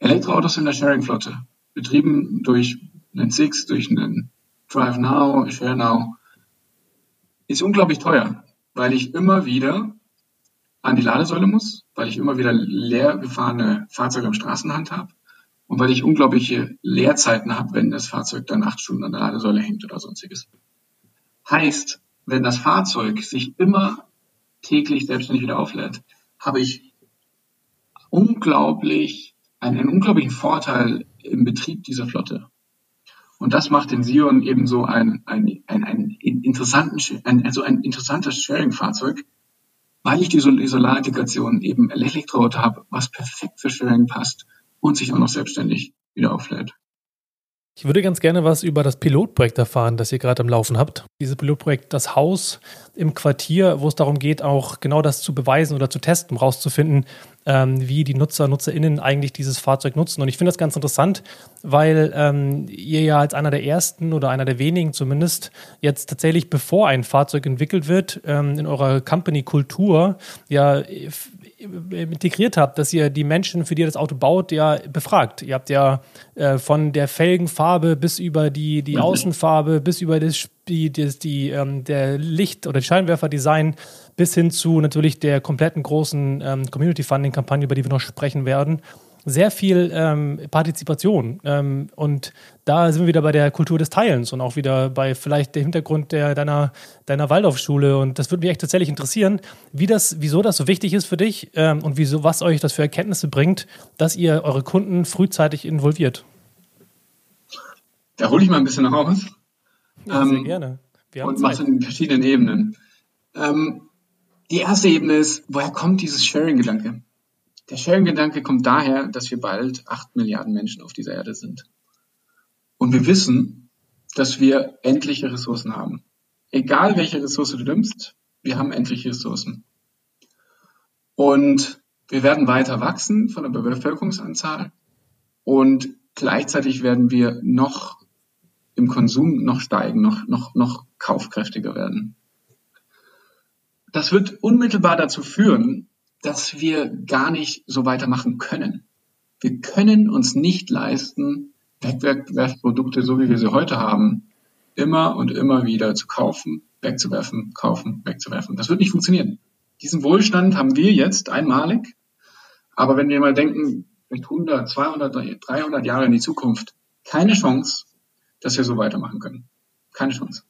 Elektroautos in der Sharing-Flotte, betrieben durch einen Six, durch einen Drive Now, Share Now, ist unglaublich teuer, weil ich immer wieder an die Ladesäule muss, weil ich immer wieder leer gefahrene Fahrzeuge am Straßenhand habe und weil ich unglaubliche Leerzeiten habe, wenn das Fahrzeug dann acht Stunden an der Ladesäule hängt oder sonstiges. Heißt, wenn das Fahrzeug sich immer täglich selbstständig wieder auflädt, habe ich unglaublich, einen, einen unglaublichen Vorteil im Betrieb dieser Flotte. Und das macht den Sion eben so ein, ein, ein, ein, interessanten, ein, also ein interessantes Sharing-Fahrzeug, weil ich die Solarintegration eben Elektroauto habe, was perfekt für Sharing passt und sich auch noch selbstständig wieder auflädt. Ich würde ganz gerne was über das Pilotprojekt erfahren, das ihr gerade am Laufen habt. Dieses Pilotprojekt Das Haus im Quartier, wo es darum geht, auch genau das zu beweisen oder zu testen, rauszufinden, ähm, wie die Nutzer, NutzerInnen eigentlich dieses Fahrzeug nutzen. Und ich finde das ganz interessant, weil ähm, ihr ja als einer der ersten oder einer der wenigen zumindest jetzt tatsächlich, bevor ein Fahrzeug entwickelt wird, ähm, in eurer Company-Kultur ja integriert habt, dass ihr die Menschen, für die ihr das Auto baut, ja befragt. Ihr habt ja äh, von der Felgenfarbe bis über die, die mhm. Außenfarbe, bis über das, die, das, die, ähm, der Licht- oder Scheinwerferdesign bis hin zu natürlich der kompletten großen ähm, Community-Funding-Kampagne, über die wir noch sprechen werden, sehr viel ähm, Partizipation. Ähm, und da sind wir wieder bei der Kultur des Teilens und auch wieder bei vielleicht dem Hintergrund der, deiner, deiner Waldorfschule. Und das würde mich echt tatsächlich interessieren, wie das, wieso das so wichtig ist für dich ähm, und wieso, was euch das für Erkenntnisse bringt, dass ihr eure Kunden frühzeitig involviert. Da hole ich mal ein bisschen raus. Ja, sehr ähm, gerne. Wir haben und mache in verschiedenen Ebenen. Ähm, die erste Ebene ist, woher kommt dieses Sharing-Gedanke? Der Sharing-Gedanke kommt daher, dass wir bald acht Milliarden Menschen auf dieser Erde sind. Und wir wissen, dass wir endliche Ressourcen haben. Egal welche Ressource du nimmst, wir haben endliche Ressourcen. Und wir werden weiter wachsen von der Bevölkerungsanzahl und gleichzeitig werden wir noch im Konsum noch steigen, noch, noch, noch kaufkräftiger werden. Das wird unmittelbar dazu führen, dass wir gar nicht so weitermachen können. Wir können uns nicht leisten, Wettbewerbsprodukte, so wie wir sie heute haben, immer und immer wieder zu kaufen, wegzuwerfen, kaufen, wegzuwerfen. Das wird nicht funktionieren. Diesen Wohlstand haben wir jetzt einmalig. Aber wenn wir mal denken, vielleicht 100, 200, 300 Jahre in die Zukunft, keine Chance, dass wir so weitermachen können. Keine Chance.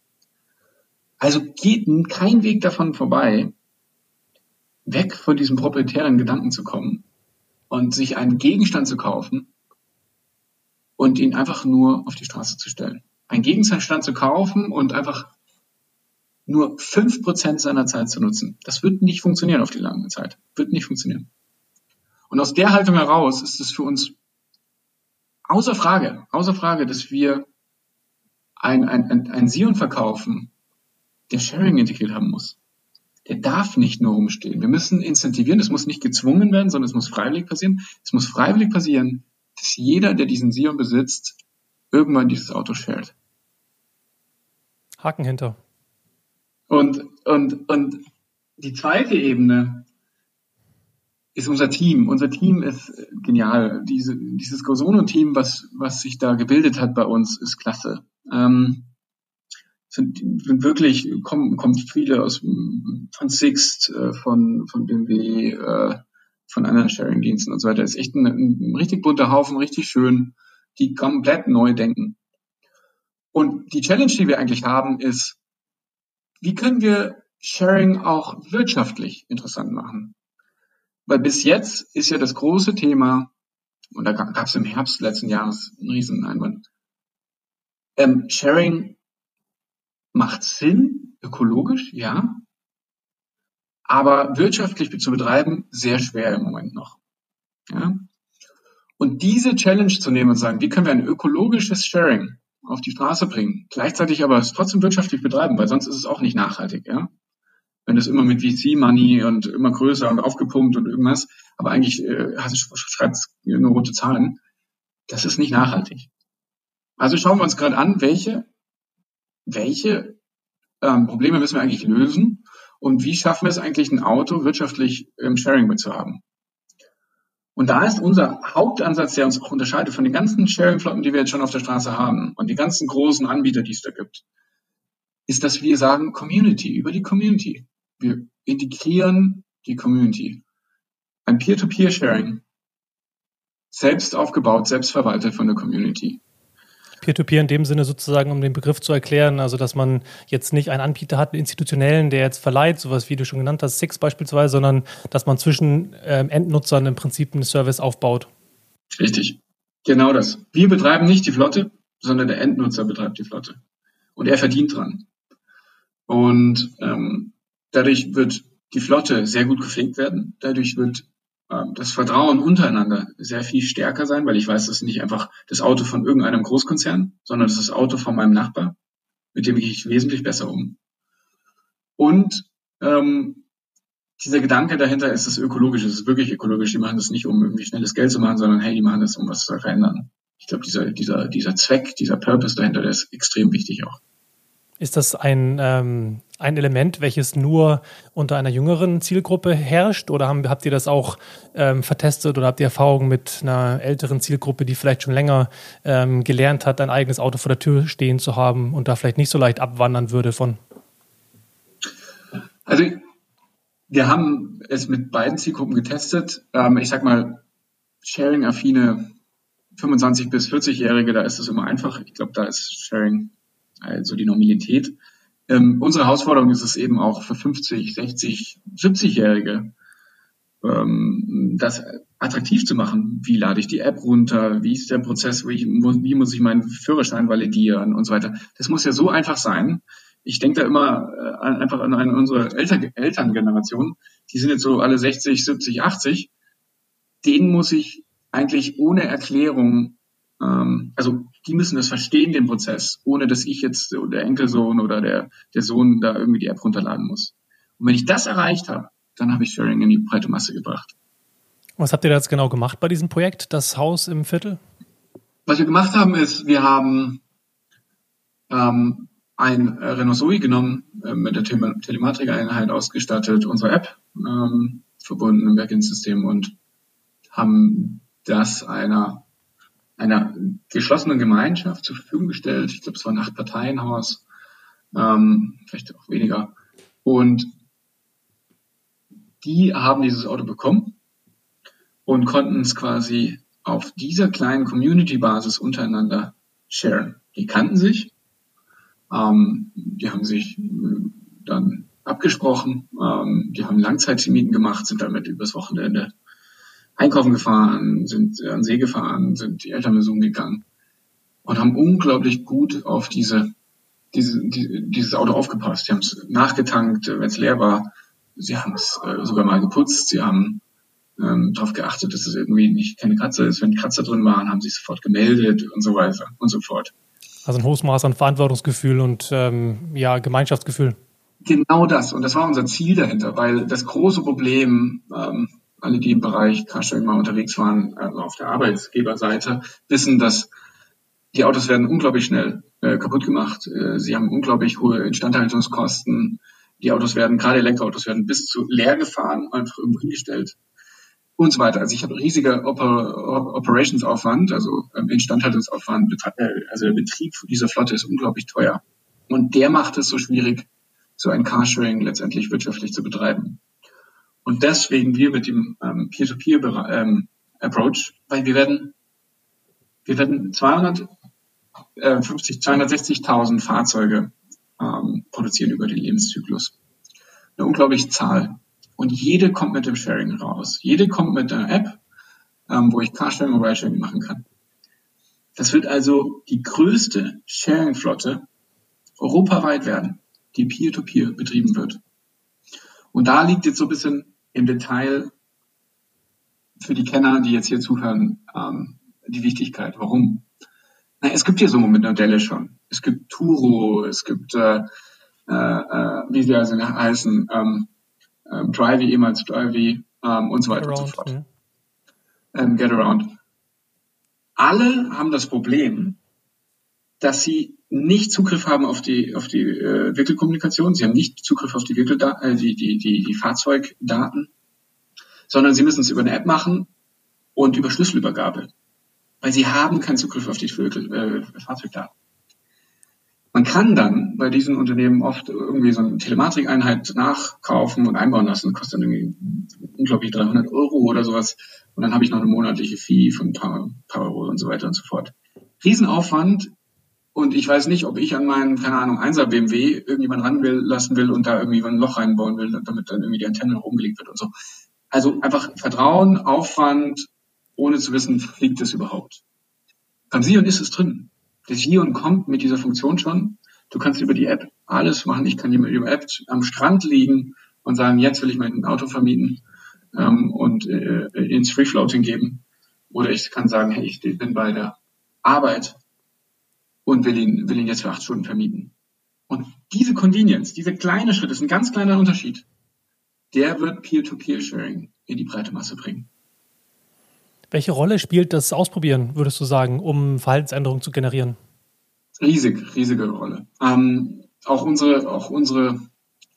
Also geht kein Weg davon vorbei, weg von diesem proprietären Gedanken zu kommen und sich einen Gegenstand zu kaufen und ihn einfach nur auf die Straße zu stellen. Einen Gegenstand zu kaufen und einfach nur fünf Prozent seiner Zeit zu nutzen. Das wird nicht funktionieren auf die lange Zeit. Wird nicht funktionieren. Und aus der Haltung heraus ist es für uns außer Frage, außer Frage, dass wir ein, ein, ein, ein Sion verkaufen, der Sharing integriert haben muss der darf nicht nur rumstehen. Wir müssen incentivieren, es muss nicht gezwungen werden, sondern es muss freiwillig passieren. Es muss freiwillig passieren, dass jeder, der diesen Sion besitzt, irgendwann dieses Auto shared. Haken hinter. Und, und, und die zweite Ebene ist unser Team. Unser Team ist genial. Diese, dieses Gosono-Team, was, was sich da gebildet hat bei uns, ist klasse. Ähm, sind, sind wirklich, kommen, kommen viele aus, von Sixt, äh, von, von BMW, äh, von anderen Sharing-Diensten und so weiter. Ist echt ein, ein richtig bunter Haufen, richtig schön, die komplett neu denken. Und die Challenge, die wir eigentlich haben, ist, wie können wir Sharing auch wirtschaftlich interessant machen? Weil bis jetzt ist ja das große Thema, und da gab es im Herbst letzten Jahres einen riesen Einwand, ähm, Sharing macht Sinn, ökologisch, ja, aber wirtschaftlich zu betreiben, sehr schwer im Moment noch. Ja? Und diese Challenge zu nehmen und sagen, wie können wir ein ökologisches Sharing auf die Straße bringen, gleichzeitig aber es trotzdem wirtschaftlich betreiben, weil sonst ist es auch nicht nachhaltig, ja. Wenn es immer mit VC-Money und immer größer und aufgepumpt und irgendwas, aber eigentlich äh, schreibt es nur rote Zahlen, das ist nicht nachhaltig. Also schauen wir uns gerade an, welche welche ähm, Probleme müssen wir eigentlich lösen und wie schaffen wir es eigentlich, ein Auto wirtschaftlich im Sharing mitzuhaben. Und da ist unser Hauptansatz, der uns auch unterscheidet von den ganzen Sharing-Flotten, die wir jetzt schon auf der Straße haben und die ganzen großen Anbieter, die es da gibt, ist, dass wir sagen Community, über die Community. Wir integrieren die Community. Ein Peer-to-Peer-Sharing. Selbst aufgebaut, selbst verwaltet von der Community. Peer-to-Peer -Peer in dem Sinne sozusagen, um den Begriff zu erklären, also dass man jetzt nicht einen Anbieter hat, einen institutionellen, der jetzt verleiht, sowas wie du schon genannt hast, Six beispielsweise, sondern dass man zwischen ähm, Endnutzern im Prinzip einen Service aufbaut. Richtig, genau das. Wir betreiben nicht die Flotte, sondern der Endnutzer betreibt die Flotte. Und er verdient dran. Und ähm, dadurch wird die Flotte sehr gut gepflegt werden. Dadurch wird ähm, das Vertrauen untereinander sehr viel stärker sein, weil ich weiß, das ist nicht einfach das Auto von irgendeinem Großkonzern, sondern das ist das Auto von meinem Nachbar, mit dem gehe ich wesentlich besser um. Und ähm, dieser Gedanke dahinter ist das ökologisch, es ist wirklich ökologisch. Die machen das nicht, um irgendwie schnelles Geld zu machen, sondern hey, die machen das, um was zu verändern. Ich glaube, dieser, dieser, dieser Zweck, dieser Purpose dahinter, der ist extrem wichtig auch. Ist das ein, ähm, ein Element, welches nur unter einer jüngeren Zielgruppe herrscht? Oder haben, habt ihr das auch ähm, vertestet oder habt ihr Erfahrungen mit einer älteren Zielgruppe, die vielleicht schon länger ähm, gelernt hat, ein eigenes Auto vor der Tür stehen zu haben und da vielleicht nicht so leicht abwandern würde von? Also wir haben es mit beiden Zielgruppen getestet. Ähm, ich sag mal, Sharing-affine 25 bis 40-Jährige, da ist es immer einfach. Ich glaube, da ist Sharing also die Nominalität. Ähm, unsere Herausforderung ist es eben auch für 50, 60, 70-Jährige, ähm, das attraktiv zu machen. Wie lade ich die App runter? Wie ist der Prozess? Wie, wie muss ich meinen Führerschein validieren und so weiter? Das muss ja so einfach sein. Ich denke da immer äh, einfach an, an unsere Eltern, Elterngeneration. Die sind jetzt so alle 60, 70, 80. Denen muss ich eigentlich ohne Erklärung ähm, also die müssen das verstehen, den Prozess, ohne dass ich jetzt der Enkelsohn oder der, der Sohn da irgendwie die App runterladen muss. Und wenn ich das erreicht habe, dann habe ich Sharing in die breite Masse gebracht. Was habt ihr da jetzt genau gemacht bei diesem Projekt, das Haus im Viertel? Was wir gemacht haben, ist, wir haben ähm, ein Renault Zoe genommen, äh, mit der Telematik-Einheit ausgestattet, unsere App ähm, verbunden im Backend-System und haben das einer einer geschlossenen Gemeinschaft zur Verfügung gestellt. Ich glaube, es war ein Acht-Parteien-Haus, ähm, vielleicht auch weniger. Und die haben dieses Auto bekommen und konnten es quasi auf dieser kleinen Community-Basis untereinander sharen. Die kannten sich, ähm, die haben sich äh, dann abgesprochen, ähm, die haben Langzeitmieten gemacht, sind damit übers Wochenende einkaufen gefahren, sind an See gefahren, sind die Eltern besuchen gegangen und haben unglaublich gut auf diese, diese die, dieses Auto aufgepasst. Sie haben es nachgetankt, wenn es leer war. Sie haben es äh, sogar mal geputzt. Sie haben ähm, darauf geachtet, dass es irgendwie nicht keine Kratzer ist. Wenn Kratzer drin waren, haben sie sofort gemeldet und so weiter und so fort. Also ein hohes Maß an Verantwortungsgefühl und ähm, ja, Gemeinschaftsgefühl. Genau das. Und das war unser Ziel dahinter, weil das große Problem, ähm, alle, die im Bereich Carsharing mal unterwegs waren, also auf der Arbeitsgeberseite, wissen, dass die Autos werden unglaublich schnell äh, kaputt gemacht. Äh, sie haben unglaublich hohe Instandhaltungskosten. Die Autos werden, gerade Elektroautos werden bis zu leer gefahren, einfach irgendwo hingestellt und so weiter. Also ich habe riesiger Oper Operationsaufwand, also ähm, Instandhaltungsaufwand, äh, also der Betrieb dieser Flotte ist unglaublich teuer. Und der macht es so schwierig, so ein Carsharing letztendlich wirtschaftlich zu betreiben. Und deswegen wir mit dem ähm, Peer-to-Peer ähm, weil wir werden, wir werden 250, 260.000 Fahrzeuge ähm, produzieren über den Lebenszyklus. Eine unglaubliche Zahl. Und jede kommt mit dem Sharing raus. Jede kommt mit einer App, ähm, wo ich Carsharing und Ridesharing machen kann. Das wird also die größte Sharing-Flotte europaweit werden, die peer-to-peer -peer betrieben wird. Und da liegt jetzt so ein bisschen im Detail für die Kenner, die jetzt hier zuhören, ähm, die Wichtigkeit. Warum? Na, es gibt hier so Modelle schon. Es gibt Turo, es gibt, äh, äh, äh wie sie also heißen, ähm, ähm, Drivey, ehemals Drivey ähm, und so weiter around, und so fort. Ja. Ähm, Get Around. Alle haben das Problem, dass sie nicht Zugriff haben auf die auf die äh, Wickelkommunikation, sie haben nicht Zugriff auf die Wickeldaten, äh, die, die, die, die Fahrzeugdaten, sondern sie müssen es über eine App machen und über Schlüsselübergabe, weil sie haben keinen Zugriff auf die Wickel, äh, Fahrzeugdaten. Man kann dann bei diesen Unternehmen oft irgendwie so eine Telematikeinheit nachkaufen und einbauen lassen. Das kostet dann irgendwie unglaublich 300 Euro oder sowas. Und dann habe ich noch eine monatliche Fee von ein paar, paar Euro und so weiter und so fort. Riesenaufwand. Und ich weiß nicht, ob ich an meinen, keine Ahnung, 1er BMW irgendjemand ran will, lassen will und da irgendwie ein Loch reinbauen will, damit dann irgendwie die Antenne rumgelegt wird und so. Also einfach Vertrauen, Aufwand, ohne zu wissen, fliegt es überhaupt. Sie und ist es drin. Das Gion kommt mit dieser Funktion schon. Du kannst über die App alles machen. Ich kann über die App am Strand liegen und sagen, jetzt will ich mein Auto vermieten ähm, und äh, ins Free Floating geben. Oder ich kann sagen, hey, ich bin bei der Arbeit und will ihn, will ihn jetzt für acht Stunden vermieten. Und diese Convenience, dieser kleine Schritt, ist ein ganz kleiner Unterschied. Der wird Peer-to-Peer-Sharing in die breite Masse bringen. Welche Rolle spielt das Ausprobieren, würdest du sagen, um Verhaltensänderungen zu generieren? Riesig, riesige Rolle. Ähm, auch unsere, auch unsere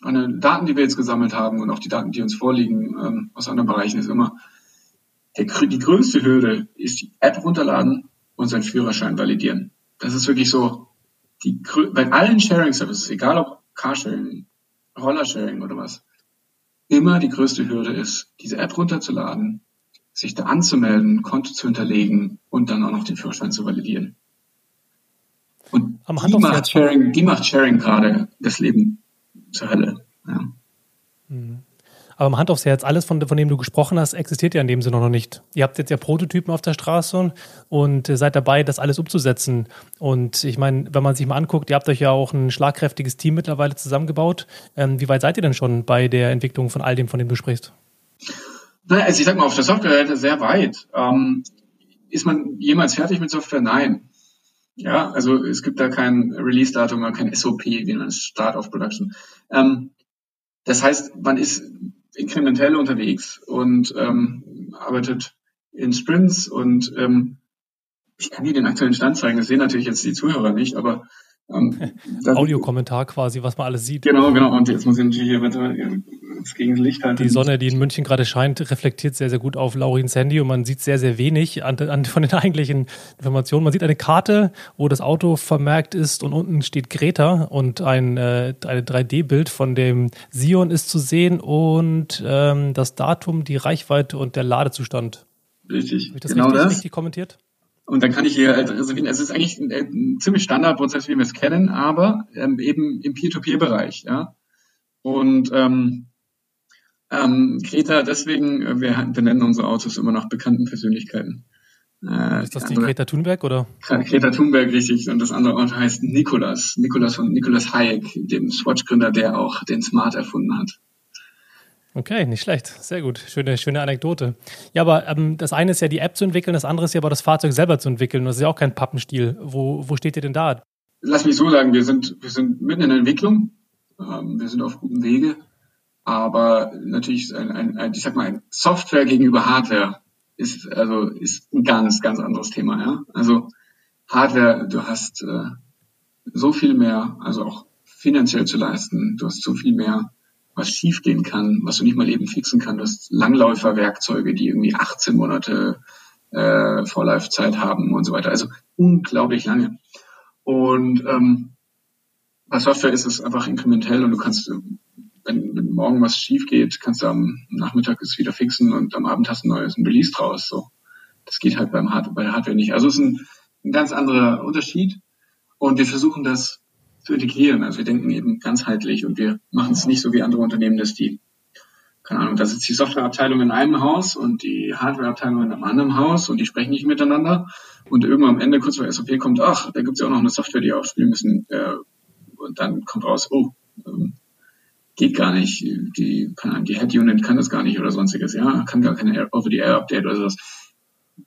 eine Daten, die wir jetzt gesammelt haben und auch die Daten, die uns vorliegen ähm, aus anderen Bereichen, ist immer, der, die größte Hürde ist die App runterladen und seinen Führerschein validieren. Das ist wirklich so, die, bei allen Sharing Services, egal ob Carsharing, Rollersharing oder was, immer die größte Hürde ist, diese App runterzuladen, sich da anzumelden, Konto zu hinterlegen und dann auch noch den Führerschein zu validieren. Und die macht, Sharing, die macht Sharing gerade das Leben zur Hölle. Ja. Mhm. Aber Hand aufs Herz, alles, von, von dem du gesprochen hast, existiert ja in dem Sinne noch nicht. Ihr habt jetzt ja Prototypen auf der Straße und seid dabei, das alles umzusetzen. Und ich meine, wenn man sich mal anguckt, ihr habt euch ja auch ein schlagkräftiges Team mittlerweile zusammengebaut. Ähm, wie weit seid ihr denn schon bei der Entwicklung von all dem, von dem du sprichst? Naja, also ich sag mal, auf der Software sehr weit. Ähm, ist man jemals fertig mit Software? Nein. Ja, also es gibt da kein Release-Datum kein SOP, wie man Start of Production. Ähm, das heißt, man ist inkrementell unterwegs und ähm, arbeitet in Sprints und ähm, ich kann dir den aktuellen Stand zeigen, das sehen natürlich jetzt die Zuhörer nicht, aber ähm, Audiokommentar quasi, was man alles sieht. Genau, genau. Und jetzt muss ich natürlich hier weiter das gegen das Licht halt. Die Sonne, die in München gerade scheint, reflektiert sehr, sehr gut auf Laurins Handy und man sieht sehr, sehr wenig an, an, von den eigentlichen Informationen. Man sieht eine Karte, wo das Auto vermerkt ist und unten steht Greta und ein, äh, ein 3D-Bild von dem Sion ist zu sehen und ähm, das Datum, die Reichweite und der Ladezustand. Richtig. Habe ich das genau richtig, das. richtig kommentiert? Und dann kann ich hier also reservieren. Es ist eigentlich ein, ein ziemlich Standardprozess, wie wir es kennen, aber ähm, eben im Peer-to-Peer-Bereich. Ja? Und ähm, ähm, Greta, deswegen, äh, wir benennen unsere Autos immer nach bekannten Persönlichkeiten. Äh, ist das die, Greta Thunberg oder? Greta Thunberg, richtig. Und das andere Auto heißt Nikolas. Nikolas von Nikolas Hayek, dem Swatch-Gründer, der auch den Smart erfunden hat. Okay, nicht schlecht. Sehr gut. Schöne, schöne Anekdote. Ja, aber ähm, das eine ist ja die App zu entwickeln, das andere ist ja aber das Fahrzeug selber zu entwickeln. Das ist ja auch kein Pappenstiel. Wo, wo steht ihr denn da? Lass mich so sagen, wir sind, wir sind mitten in der Entwicklung. Ähm, wir sind auf gutem Wege. Aber natürlich ein, ein, ein, ich sag mal, ein Software gegenüber Hardware ist, also, ist ein ganz, ganz anderes Thema, ja. Also, Hardware, du hast äh, so viel mehr, also auch finanziell zu leisten. Du hast so viel mehr was schiefgehen kann, was du nicht mal eben fixen kannst. Du hast Langläuferwerkzeuge, die irgendwie 18 Monate äh, Vorlaufzeit haben und so weiter. Also unglaublich lange. Und ähm, bei Software ist es einfach inkrementell und du kannst, wenn, wenn morgen was schief geht, kannst du am Nachmittag es wieder fixen und am Abend hast du ein neues ein Release draus. So, das geht halt beim Hard bei der Hardware nicht. Also es ist ein, ein ganz anderer Unterschied. Und wir versuchen das zu integrieren. Also wir denken eben ganzheitlich und wir machen es nicht so wie andere Unternehmen, dass die, keine Ahnung, da sitzt die Softwareabteilung in einem Haus und die Hardwareabteilung in einem anderen Haus und die sprechen nicht miteinander und irgendwann am Ende kurz vor SOP kommt, ach, da gibt es ja auch noch eine Software, die aufspielen müssen äh, und dann kommt raus, oh, ähm, geht gar nicht, die, keine Ahnung, die Head Unit kann das gar nicht oder sonstiges, ja, kann gar keine Over-the-Air-Update oder sowas.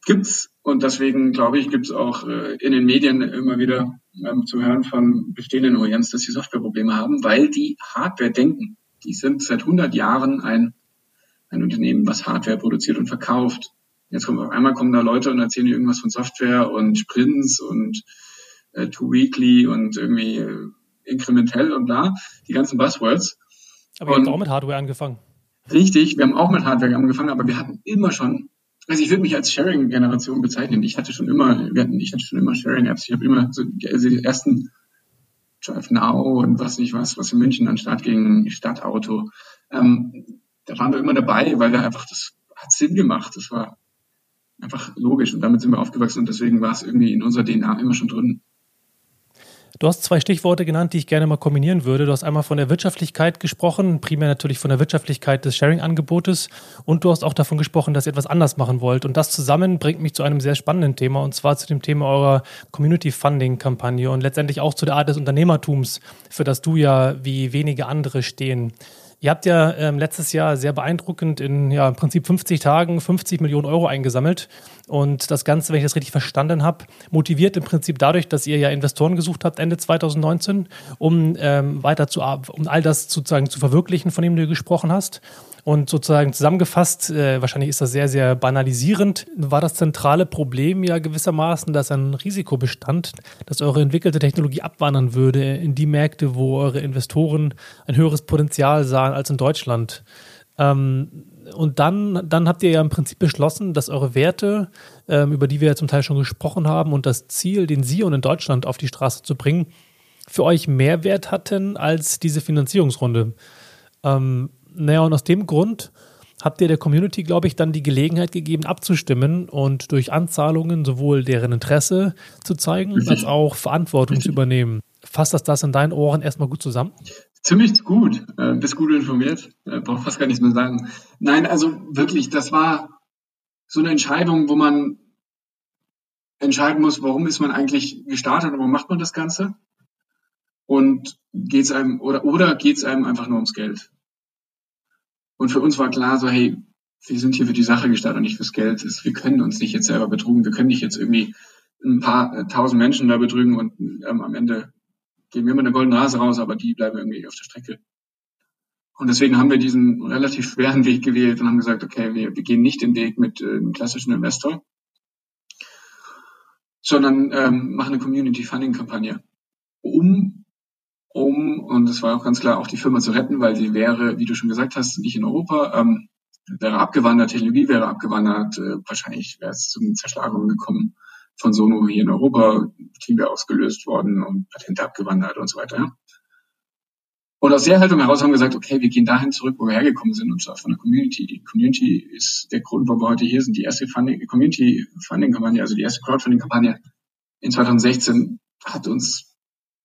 Gibt's und deswegen glaube ich, gibt's auch äh, in den Medien immer wieder ähm, zu hören von bestehenden OEMs, dass sie Softwareprobleme haben, weil die Hardware denken. Die sind seit 100 Jahren ein, ein Unternehmen, was Hardware produziert und verkauft. Jetzt kommen auf einmal kommen da Leute und erzählen irgendwas von Software und Sprints und äh, Two Weekly und irgendwie äh, inkrementell und bla, die ganzen Buzzwords. Aber ihr habt auch mit Hardware angefangen. Richtig, wir haben auch mit Hardware angefangen, aber wir hatten immer schon also ich würde mich als Sharing-Generation bezeichnen. Ich hatte schon immer, wir hatten, ich hatte schon immer Sharing-Apps. Ich habe immer so also die ersten Drive Now und was nicht was, was in München an Start ging, Stadtauto. Ähm, da waren wir immer dabei, weil wir einfach, das hat Sinn gemacht. Das war einfach logisch und damit sind wir aufgewachsen und deswegen war es irgendwie in unserer DNA immer schon drin. Du hast zwei Stichworte genannt, die ich gerne mal kombinieren würde. Du hast einmal von der Wirtschaftlichkeit gesprochen, primär natürlich von der Wirtschaftlichkeit des Sharing-Angebotes und du hast auch davon gesprochen, dass ihr etwas anders machen wollt. Und das zusammen bringt mich zu einem sehr spannenden Thema und zwar zu dem Thema eurer Community-Funding-Kampagne und letztendlich auch zu der Art des Unternehmertums, für das du ja wie wenige andere stehen. Ihr habt ja ähm, letztes Jahr sehr beeindruckend in ja, im Prinzip 50 Tagen 50 Millionen Euro eingesammelt. Und das Ganze, wenn ich das richtig verstanden habe, motiviert im Prinzip dadurch, dass ihr ja Investoren gesucht habt Ende 2019, um ähm, weiter zu um all das sozusagen zu verwirklichen, von dem du gesprochen hast. Und sozusagen zusammengefasst, äh, wahrscheinlich ist das sehr, sehr banalisierend, war das zentrale Problem ja gewissermaßen, dass ein Risiko bestand, dass eure entwickelte Technologie abwandern würde in die Märkte, wo eure Investoren ein höheres Potenzial sahen als in Deutschland. Ähm, und dann, dann habt ihr ja im Prinzip beschlossen, dass eure Werte, ähm, über die wir ja zum Teil schon gesprochen haben, und das Ziel, den Sion in Deutschland auf die Straße zu bringen, für euch mehr Wert hatten als diese Finanzierungsrunde. Ähm, naja, und aus dem Grund habt ihr der Community, glaube ich, dann die Gelegenheit gegeben, abzustimmen und durch Anzahlungen sowohl deren Interesse zu zeigen, als auch Verantwortung zu übernehmen. Fasst das das in deinen Ohren erstmal gut zusammen? Ziemlich gut, äh, bist gut informiert, äh, braucht fast gar nichts mehr sagen. Nein, also wirklich, das war so eine Entscheidung, wo man entscheiden muss, warum ist man eigentlich gestartet und warum macht man das Ganze? Und geht's einem oder oder geht's einem einfach nur ums Geld? Und für uns war klar so, hey, wir sind hier für die Sache gestartet und nicht fürs Geld. Wir können uns nicht jetzt selber betrügen. Wir können nicht jetzt irgendwie ein paar äh, tausend Menschen da betrügen und ähm, am Ende gehen wir immer eine goldene Nase raus, aber die bleiben irgendwie auf der Strecke. Und deswegen haben wir diesen relativ schweren Weg gewählt und haben gesagt, okay, wir, wir gehen nicht den Weg mit äh, einem klassischen Investor, sondern ähm, machen eine Community Funding Kampagne, um um, und es war auch ganz klar, auch die Firma zu retten, weil sie wäre, wie du schon gesagt hast, nicht in Europa, ähm, wäre abgewandert, Technologie wäre abgewandert, äh, wahrscheinlich wäre es zu Zerschlagungen gekommen von Sono hier in Europa, Team wäre ausgelöst worden und Patente abgewandert und so weiter. Und aus der Haltung heraus haben wir gesagt, okay, wir gehen dahin zurück, wo wir hergekommen sind, und zwar von der Community. Die Community ist der Grund, warum wir heute hier sind. Die erste Community Funding Kampagne, also die erste Crowdfunding Kampagne in 2016 hat uns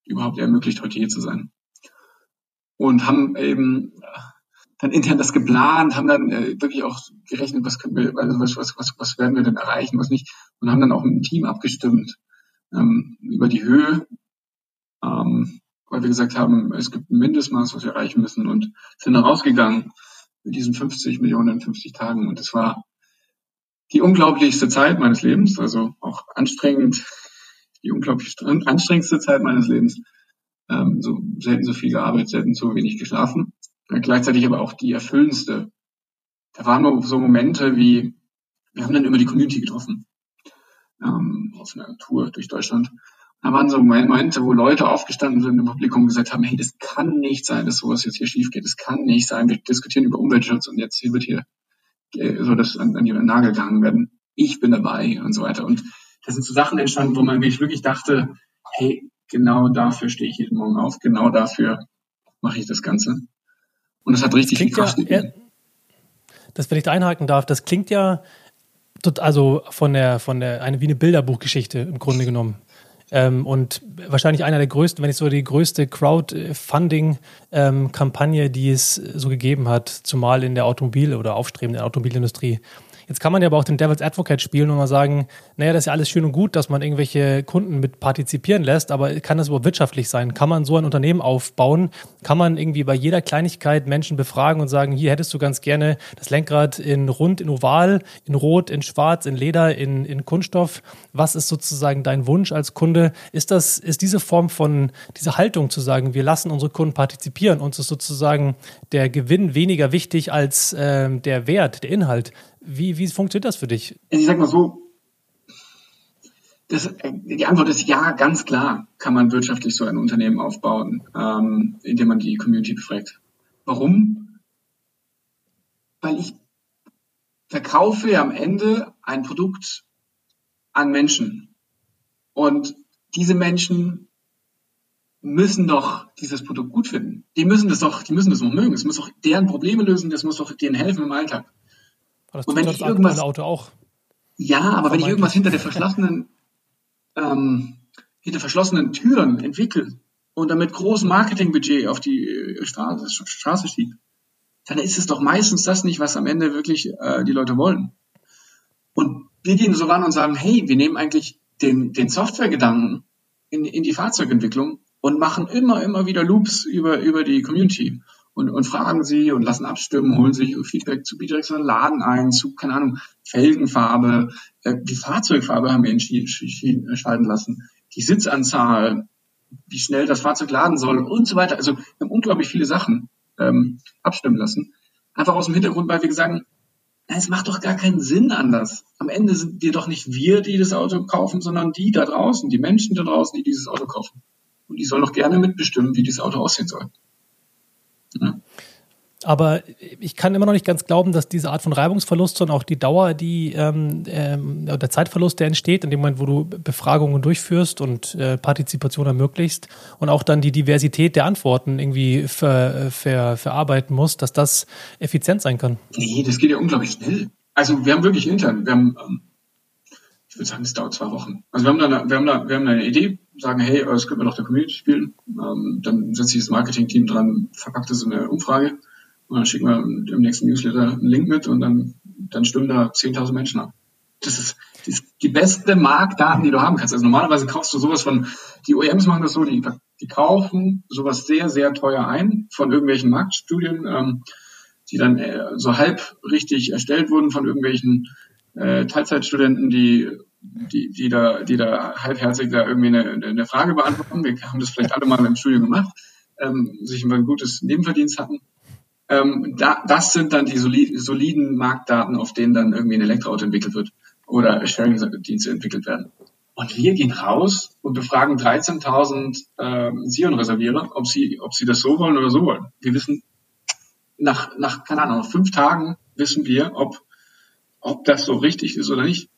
überhaupt ermöglicht, heute hier zu sein. Und haben eben dann intern das geplant, haben dann äh, wirklich auch gerechnet, was können wir, also was, was, was, was werden wir denn erreichen, was nicht, und haben dann auch dem Team abgestimmt ähm, über die Höhe, ähm, weil wir gesagt haben, es gibt ein Mindestmaß, was wir erreichen müssen und sind dann rausgegangen mit diesen 50 Millionen in 50 Tagen und es war die unglaublichste Zeit meines Lebens, also auch anstrengend, die unglaublich anstrengendste Zeit meines Lebens. Ähm, so selten so viel gearbeitet, selten so wenig geschlafen gleichzeitig aber auch die erfüllendste. Da waren so Momente wie, wir haben dann immer die Community getroffen, ähm, auf einer Tour durch Deutschland. Da waren so Momente, wo Leute aufgestanden sind im Publikum und gesagt haben, hey, das kann nicht sein, dass sowas jetzt hier schief geht. Das kann nicht sein. Wir diskutieren über Umweltschutz und jetzt hier wird hier äh, so das an, an den Nagel gehangen werden. Ich bin dabei und so weiter. Und das sind so Sachen entstanden, wo man mich wirklich dachte, hey, genau dafür stehe ich jeden Morgen auf, genau dafür mache ich das Ganze. Und es hat richtig viel Kraft ja, Das, wenn ich da einhaken darf, das klingt ja also von der, von der, eine, wie eine Bilderbuchgeschichte im Grunde genommen. Ähm, und wahrscheinlich einer der größten, wenn nicht so die größte Crowdfunding-Kampagne, ähm, die es so gegeben hat, zumal in der Automobil- oder aufstrebenden Automobilindustrie. Jetzt kann man ja aber auch den Devil's Advocate spielen und mal sagen, naja, das ist ja alles schön und gut, dass man irgendwelche Kunden mit partizipieren lässt, aber kann das überhaupt wirtschaftlich sein? Kann man so ein Unternehmen aufbauen? Kann man irgendwie bei jeder Kleinigkeit Menschen befragen und sagen, hier hättest du ganz gerne das Lenkrad in rund, in oval, in rot, in schwarz, in Leder, in, in Kunststoff? Was ist sozusagen dein Wunsch als Kunde? Ist das, ist diese Form von, diese Haltung zu sagen, wir lassen unsere Kunden partizipieren, uns ist sozusagen der Gewinn weniger wichtig als äh, der Wert, der Inhalt. Wie, wie funktioniert das für dich? Ich sag mal so, das, die Antwort ist ja, ganz klar kann man wirtschaftlich so ein Unternehmen aufbauen, ähm, indem man die Community befragt. Warum? Weil ich verkaufe ja am Ende ein Produkt an Menschen. Und diese Menschen müssen doch dieses Produkt gut finden. Die müssen das doch, die müssen das noch mögen. Es muss doch deren Probleme lösen, das muss doch denen helfen im Alltag. Das und wenn ich irgendwas, Auto auch. Ja, aber wenn ich irgendwas hinter der verschlossenen, ähm, hinter verschlossenen Türen entwickle und damit großes Marketingbudget auf die äh, Straße, Straße schiebt, dann ist es doch meistens das nicht, was am Ende wirklich äh, die Leute wollen. Und wir gehen so ran und sagen, hey, wir nehmen eigentlich den, den Softwaregedanken in, in die Fahrzeugentwicklung und machen immer, immer wieder Loops über, über die Community und, und fragen sie und lassen abstimmen, holen sich Feedback zu bidirektionalen Laden ein, zu, keine Ahnung, Felgenfarbe, äh, die Fahrzeugfarbe haben wir entscheiden lassen, die Sitzanzahl, wie schnell das Fahrzeug laden soll und so weiter. Also wir haben unglaublich viele Sachen ähm, abstimmen lassen. Einfach aus dem Hintergrund, weil wir sagen, na, es macht doch gar keinen Sinn anders. Am Ende sind wir doch nicht wir, die das Auto kaufen, sondern die da draußen, die Menschen da draußen, die dieses Auto kaufen. Und die sollen doch gerne mitbestimmen, wie dieses Auto aussehen soll. Aber ich kann immer noch nicht ganz glauben, dass diese Art von Reibungsverlust und auch die Dauer, die ähm, ähm, der Zeitverlust, der entsteht, in dem Moment, wo du Befragungen durchführst und äh, Partizipation ermöglicht und auch dann die Diversität der Antworten irgendwie ver, ver, verarbeiten musst, dass das effizient sein kann. Nee, das geht ja unglaublich schnell. Also wir haben wirklich intern, wir haben, ähm, ich würde sagen, es dauert zwei Wochen. Also wir haben da, wir haben da, wir haben da eine Idee, sagen, hey, das könnte man doch der Community spielen. Ähm, dann setzt sich das Marketing-Team dran, verpackt das in eine Umfrage und dann schicken wir im nächsten Newsletter einen Link mit und dann, dann stimmen da 10.000 Menschen ab. Das ist, das ist die beste Marktdaten, die du haben kannst. Also normalerweise kaufst du sowas von, die OEMs machen das so, die, die kaufen sowas sehr, sehr teuer ein von irgendwelchen Marktstudien, ähm, die dann äh, so halb richtig erstellt wurden von irgendwelchen äh, Teilzeitstudenten, die die, die da, die da halbherzig da irgendwie eine, eine Frage beantworten. Wir haben das vielleicht alle mal im Studium gemacht, ähm, sich ein gutes Nebenverdienst hatten. Ähm, da, das sind dann die soliden Marktdaten, auf denen dann irgendwie ein Elektroauto entwickelt wird oder Sharing-Dienste entwickelt werden. Und wir gehen raus und befragen 13.000 äh, Sion-Reservierer, ob sie, ob sie das so wollen oder so wollen. Wir wissen nach, nach, keine Ahnung, fünf Tagen wissen wir, ob, ob das so richtig ist oder nicht.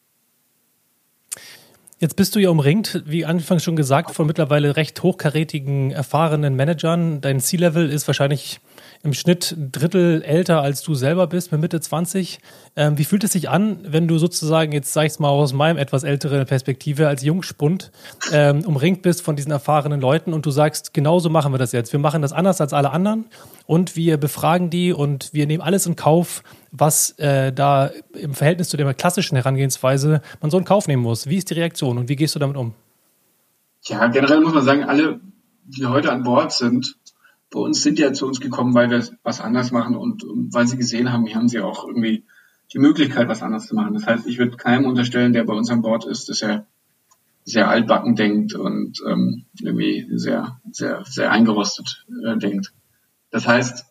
Jetzt bist du ja umringt, wie anfangs schon gesagt, von mittlerweile recht hochkarätigen, erfahrenen Managern. Dein C-Level ist wahrscheinlich im Schnitt ein Drittel älter als du selber bist, mit Mitte 20. Ähm, wie fühlt es sich an, wenn du sozusagen, jetzt sag ich mal aus meinem etwas älteren Perspektive, als Jungspund ähm, umringt bist von diesen erfahrenen Leuten und du sagst, genauso machen wir das jetzt. Wir machen das anders als alle anderen und wir befragen die und wir nehmen alles in Kauf, was äh, da im Verhältnis zu der klassischen Herangehensweise man so in Kauf nehmen muss. Wie ist die Reaktion und wie gehst du damit um? Ja, generell muss man sagen, alle, die heute an Bord sind, bei uns sind ja zu uns gekommen, weil wir was anders machen und, und weil sie gesehen haben, hier haben sie auch irgendwie die Möglichkeit, was anders zu machen. Das heißt, ich würde keinem unterstellen, der bei uns an Bord ist, dass er sehr altbacken denkt und ähm, irgendwie sehr, sehr, sehr eingerostet äh, denkt. Das heißt,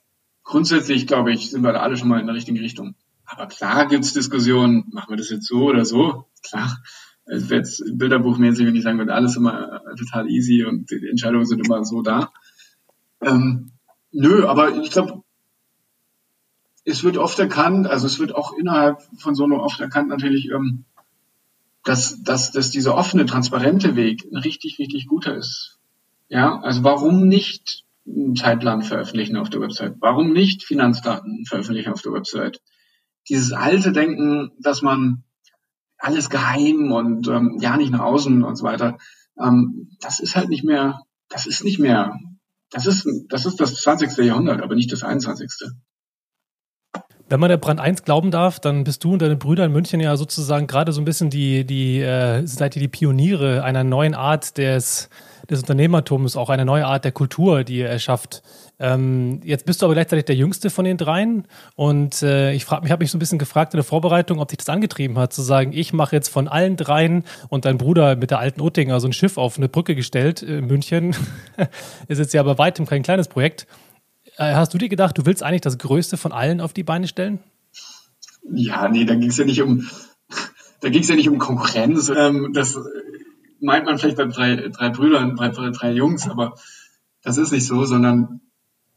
grundsätzlich, glaube ich, sind wir da alle schon mal in der richtigen Richtung. Aber klar gibt's Diskussionen, machen wir das jetzt so oder so? Klar, es wird bilderbuchmäßig, wenn ich sagen würde, alles immer total easy und die Entscheidungen sind immer so da. Ähm, nö, aber ich glaube, es wird oft erkannt, also es wird auch innerhalb von Sono oft erkannt natürlich, ähm, dass, dass, dass dieser offene, transparente Weg ein richtig, richtig guter ist. Ja, also warum nicht einen Zeitplan veröffentlichen auf der Website? Warum nicht Finanzdaten veröffentlichen auf der Website? Dieses alte Denken, dass man alles geheim und ähm, ja nicht nach außen und so weiter, ähm, das ist halt nicht mehr, das ist nicht mehr das ist, das ist das 20. Jahrhundert, aber nicht das 21. Wenn man der Brand 1 glauben darf, dann bist du und deine Brüder in München ja sozusagen gerade so ein bisschen die, die äh, seid ihr die Pioniere einer neuen Art des, des Unternehmertums, auch eine neue Art der Kultur, die ihr erschafft. Ähm, jetzt bist du aber gleichzeitig der Jüngste von den dreien und äh, ich frage mich, habe mich so ein bisschen gefragt in der Vorbereitung, ob dich das angetrieben hat, zu sagen, ich mache jetzt von allen dreien und dein Bruder mit der alten Uttinger so ein Schiff auf eine Brücke gestellt in München. ist jetzt ja bei weitem kein kleines Projekt. Äh, hast du dir gedacht, du willst eigentlich das Größte von allen auf die Beine stellen? Ja, nee, da ging es ja nicht um, da ging es ja nicht um Konkurrenz. Ähm, das meint man vielleicht bei drei, drei Brüdern, drei, drei Jungs, aber das ist nicht so, sondern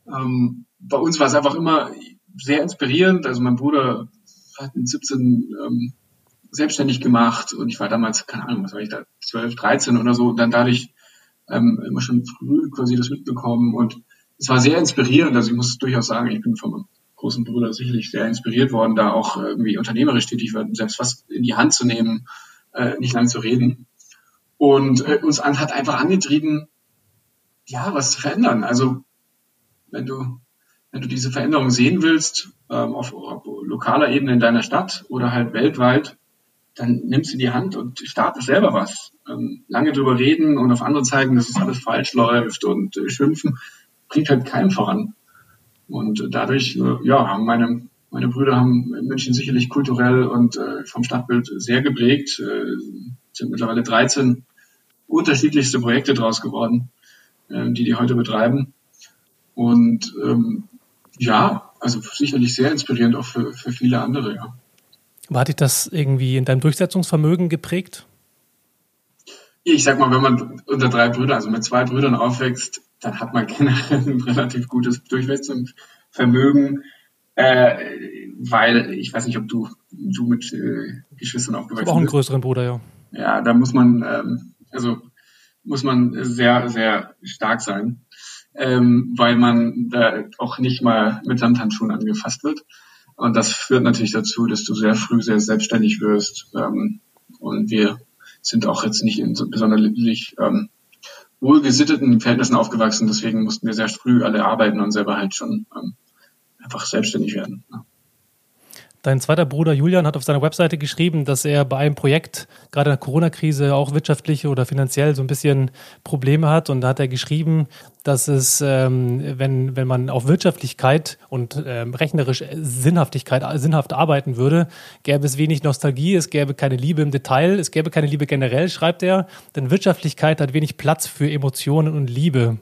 ähm, bei uns war es einfach immer sehr inspirierend. Also mein Bruder hat mit 17 ähm, selbstständig gemacht und ich war damals, keine Ahnung, was war ich da, 12, 13 oder so, und dann dadurch ähm, immer schon früh quasi das mitbekommen und es war sehr inspirierend. Also ich muss durchaus sagen, ich bin von meinem großen Bruder sicherlich sehr inspiriert worden, da auch irgendwie unternehmerisch tätig werden, selbst was in die Hand zu nehmen, äh, nicht lange zu reden. Und äh, uns an, hat einfach angetrieben, ja, was zu verändern. Also wenn du, wenn du diese Veränderung sehen willst, ähm, auf, auf lokaler Ebene in deiner Stadt oder halt weltweit, dann nimmst du die Hand und startest selber was. Ähm, lange drüber reden und auf andere zeigen, dass es alles falsch läuft und äh, schimpfen, bringt halt keinen voran. Und dadurch, äh, ja, haben meine, meine Brüder haben in München sicherlich kulturell und äh, vom Stadtbild sehr geprägt, äh, sind mittlerweile 13 unterschiedlichste Projekte draus geworden, äh, die die heute betreiben. Und ähm, ja, also sicherlich sehr inspirierend auch für, für viele andere, ja. War dich das irgendwie in deinem Durchsetzungsvermögen geprägt? Ich sag mal, wenn man unter drei Brüdern, also mit zwei Brüdern aufwächst, dann hat man generell ein relativ gutes Durchsetzungsvermögen, äh, weil ich weiß nicht, ob du, du mit äh, Geschwistern aufgewachsen bist. auch einen größeren Bruder, ja. Ja, da muss man, ähm, also muss man sehr, sehr stark sein ähm, weil man da auch nicht mal mit Samthandschuhen angefasst wird. Und das führt natürlich dazu, dass du sehr früh sehr selbstständig wirst. Ähm, und wir sind auch jetzt nicht in so besonders ähm, wohlgesitteten Verhältnissen aufgewachsen. Deswegen mussten wir sehr früh alle arbeiten und selber halt schon ähm, einfach selbstständig werden. Ja. Dein zweiter Bruder Julian hat auf seiner Webseite geschrieben, dass er bei einem Projekt, gerade in der Corona-Krise, auch wirtschaftliche oder finanziell so ein bisschen Probleme hat. Und da hat er geschrieben, dass es, ähm, wenn, wenn man auf Wirtschaftlichkeit und ähm, rechnerisch Sinnhaftigkeit, sinnhaft arbeiten würde, gäbe es wenig Nostalgie, es gäbe keine Liebe im Detail, es gäbe keine Liebe generell, schreibt er. Denn Wirtschaftlichkeit hat wenig Platz für Emotionen und Liebe.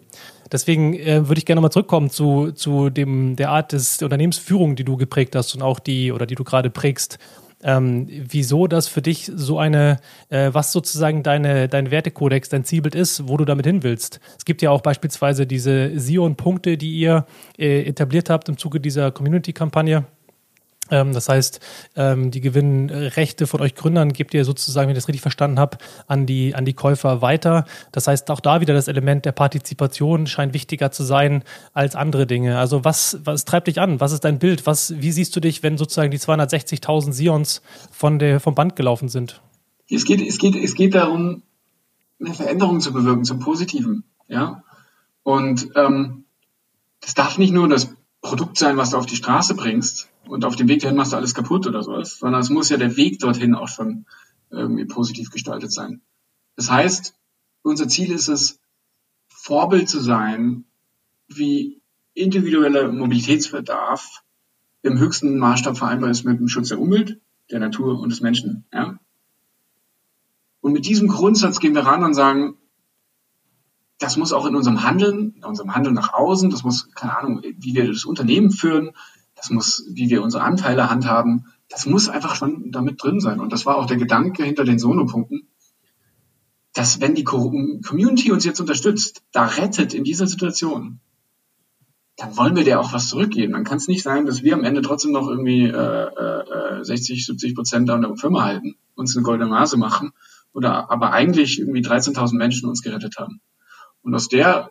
Deswegen äh, würde ich gerne mal zurückkommen zu, zu dem, der Art des Unternehmensführung, die du geprägt hast und auch die oder die du gerade prägst. ähm, wieso das für dich so eine, äh, was sozusagen deine, dein Wertekodex, dein Zielbild ist, wo du damit hin willst. Es gibt ja auch beispielsweise diese Sion-Punkte, die ihr äh, etabliert habt im Zuge dieser Community-Kampagne. Ähm, das heißt, ähm, die Gewinnrechte von euch Gründern gebt ihr sozusagen, wenn ich das richtig verstanden habe, an die, an die Käufer weiter. Das heißt, auch da wieder das Element der Partizipation scheint wichtiger zu sein als andere Dinge. Also was, was treibt dich an? Was ist dein Bild? Was, wie siehst du dich, wenn sozusagen die 260.000 Sions von der, vom Band gelaufen sind? Es geht, es geht, es geht darum, eine Veränderung zu bewirken zum Positiven. Ja? Und ähm, das darf nicht nur das Produkt sein, was du auf die Straße bringst und auf dem Weg dahin machst du alles kaputt oder sowas, sondern es muss ja der Weg dorthin auch schon irgendwie positiv gestaltet sein. Das heißt, unser Ziel ist es, Vorbild zu sein, wie individueller Mobilitätsbedarf im höchsten Maßstab vereinbar ist mit dem Schutz der Umwelt, der Natur und des Menschen. Ja? Und mit diesem Grundsatz gehen wir ran und sagen, das muss auch in unserem Handeln, in unserem Handeln nach außen, das muss, keine Ahnung, wie wir das Unternehmen führen, das muss, wie wir unsere Anteile handhaben, das muss einfach schon damit drin sein. Und das war auch der Gedanke hinter den Sono-Punkten, dass wenn die Community uns jetzt unterstützt, da rettet in dieser Situation, dann wollen wir der auch was zurückgeben. Dann kann es nicht sein, dass wir am Ende trotzdem noch irgendwie äh, äh, 60, 70 Prozent an der Firma halten, uns eine goldene Nase machen oder aber eigentlich irgendwie 13.000 Menschen uns gerettet haben. Und aus der,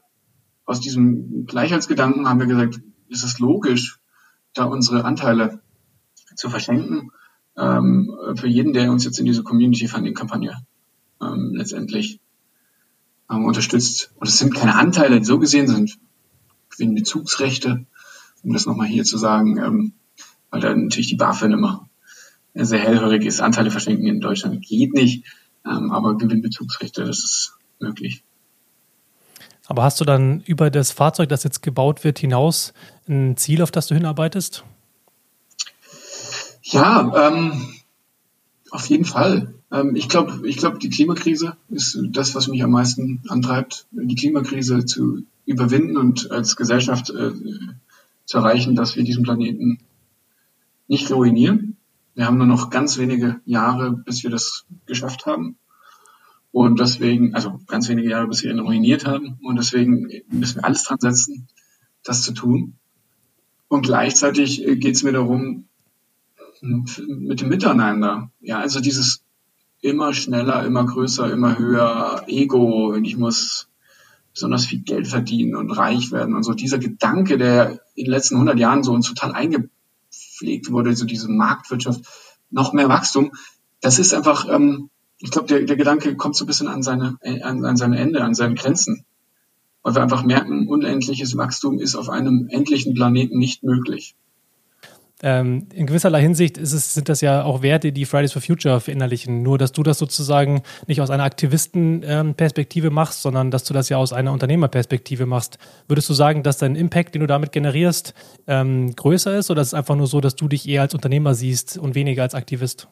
aus diesem Gleichheitsgedanken haben wir gesagt, ist es logisch, da unsere Anteile zu verschenken ähm, für jeden, der uns jetzt in diese Community Funding Kampagne ähm, letztendlich ähm, unterstützt. Und es sind keine Anteile, so gesehen sind Gewinnbezugsrechte, um das nochmal hier zu sagen, ähm, weil da natürlich die BaFin immer sehr hellhörig ist. Anteile verschenken in Deutschland geht nicht, ähm, aber Gewinnbezugsrechte, das ist möglich. Aber hast du dann über das Fahrzeug, das jetzt gebaut wird, hinaus ein Ziel, auf das du hinarbeitest? Ja, ähm, auf jeden Fall. Ähm, ich glaube, ich glaub, die Klimakrise ist das, was mich am meisten antreibt, die Klimakrise zu überwinden und als Gesellschaft äh, zu erreichen, dass wir diesen Planeten nicht ruinieren. Wir haben nur noch ganz wenige Jahre, bis wir das geschafft haben. Und deswegen, also ganz wenige Jahre, bis wir ihn ruiniert haben. Und deswegen müssen wir alles dran setzen, das zu tun. Und gleichzeitig äh, geht es mir darum, mit dem Miteinander. Ja, also dieses immer schneller, immer größer, immer höher Ego und ich muss besonders viel Geld verdienen und reich werden und so. Dieser Gedanke, der in den letzten 100 Jahren so uns total eingepflegt wurde, so diese Marktwirtschaft, noch mehr Wachstum, das ist einfach, ähm, ich glaube, der, der Gedanke kommt so ein bisschen an seine, äh, an, an sein Ende, an seine Grenzen. Weil wir einfach merken, unendliches Wachstum ist auf einem endlichen Planeten nicht möglich. Ähm, in gewisserlei Hinsicht es, sind das ja auch Werte, die Fridays for Future verinnerlichen. Nur, dass du das sozusagen nicht aus einer Aktivistenperspektive ähm, machst, sondern dass du das ja aus einer Unternehmerperspektive machst. Würdest du sagen, dass dein Impact, den du damit generierst, ähm, größer ist oder ist es einfach nur so, dass du dich eher als Unternehmer siehst und weniger als Aktivist?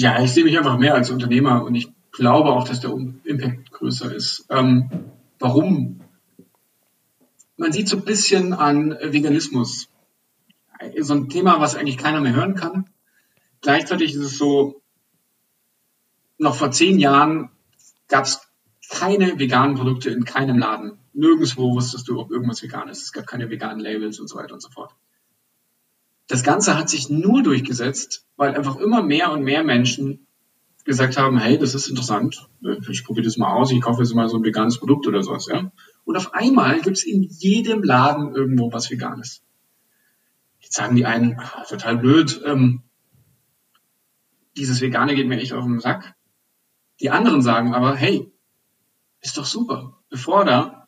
Ja, ich sehe mich einfach mehr als Unternehmer und ich glaube auch, dass der Impact größer ist. Ähm, warum? Man sieht so ein bisschen an Veganismus. So ein Thema, was eigentlich keiner mehr hören kann. Gleichzeitig ist es so, noch vor zehn Jahren gab es keine veganen Produkte in keinem Laden. Nirgendwo wusstest du, ob irgendwas vegan ist. Es gab keine veganen Labels und so weiter und so fort. Das Ganze hat sich nur durchgesetzt, weil einfach immer mehr und mehr Menschen gesagt haben, hey, das ist interessant, ich probiere das mal aus, ich kaufe jetzt mal so ein veganes Produkt oder sowas, ja. Und auf einmal gibt es in jedem Laden irgendwo was Veganes. Jetzt sagen die einen, ach, total blöd, ähm, dieses Vegane geht mir echt auf den Sack. Die anderen sagen aber, hey, ist doch super. Bevor da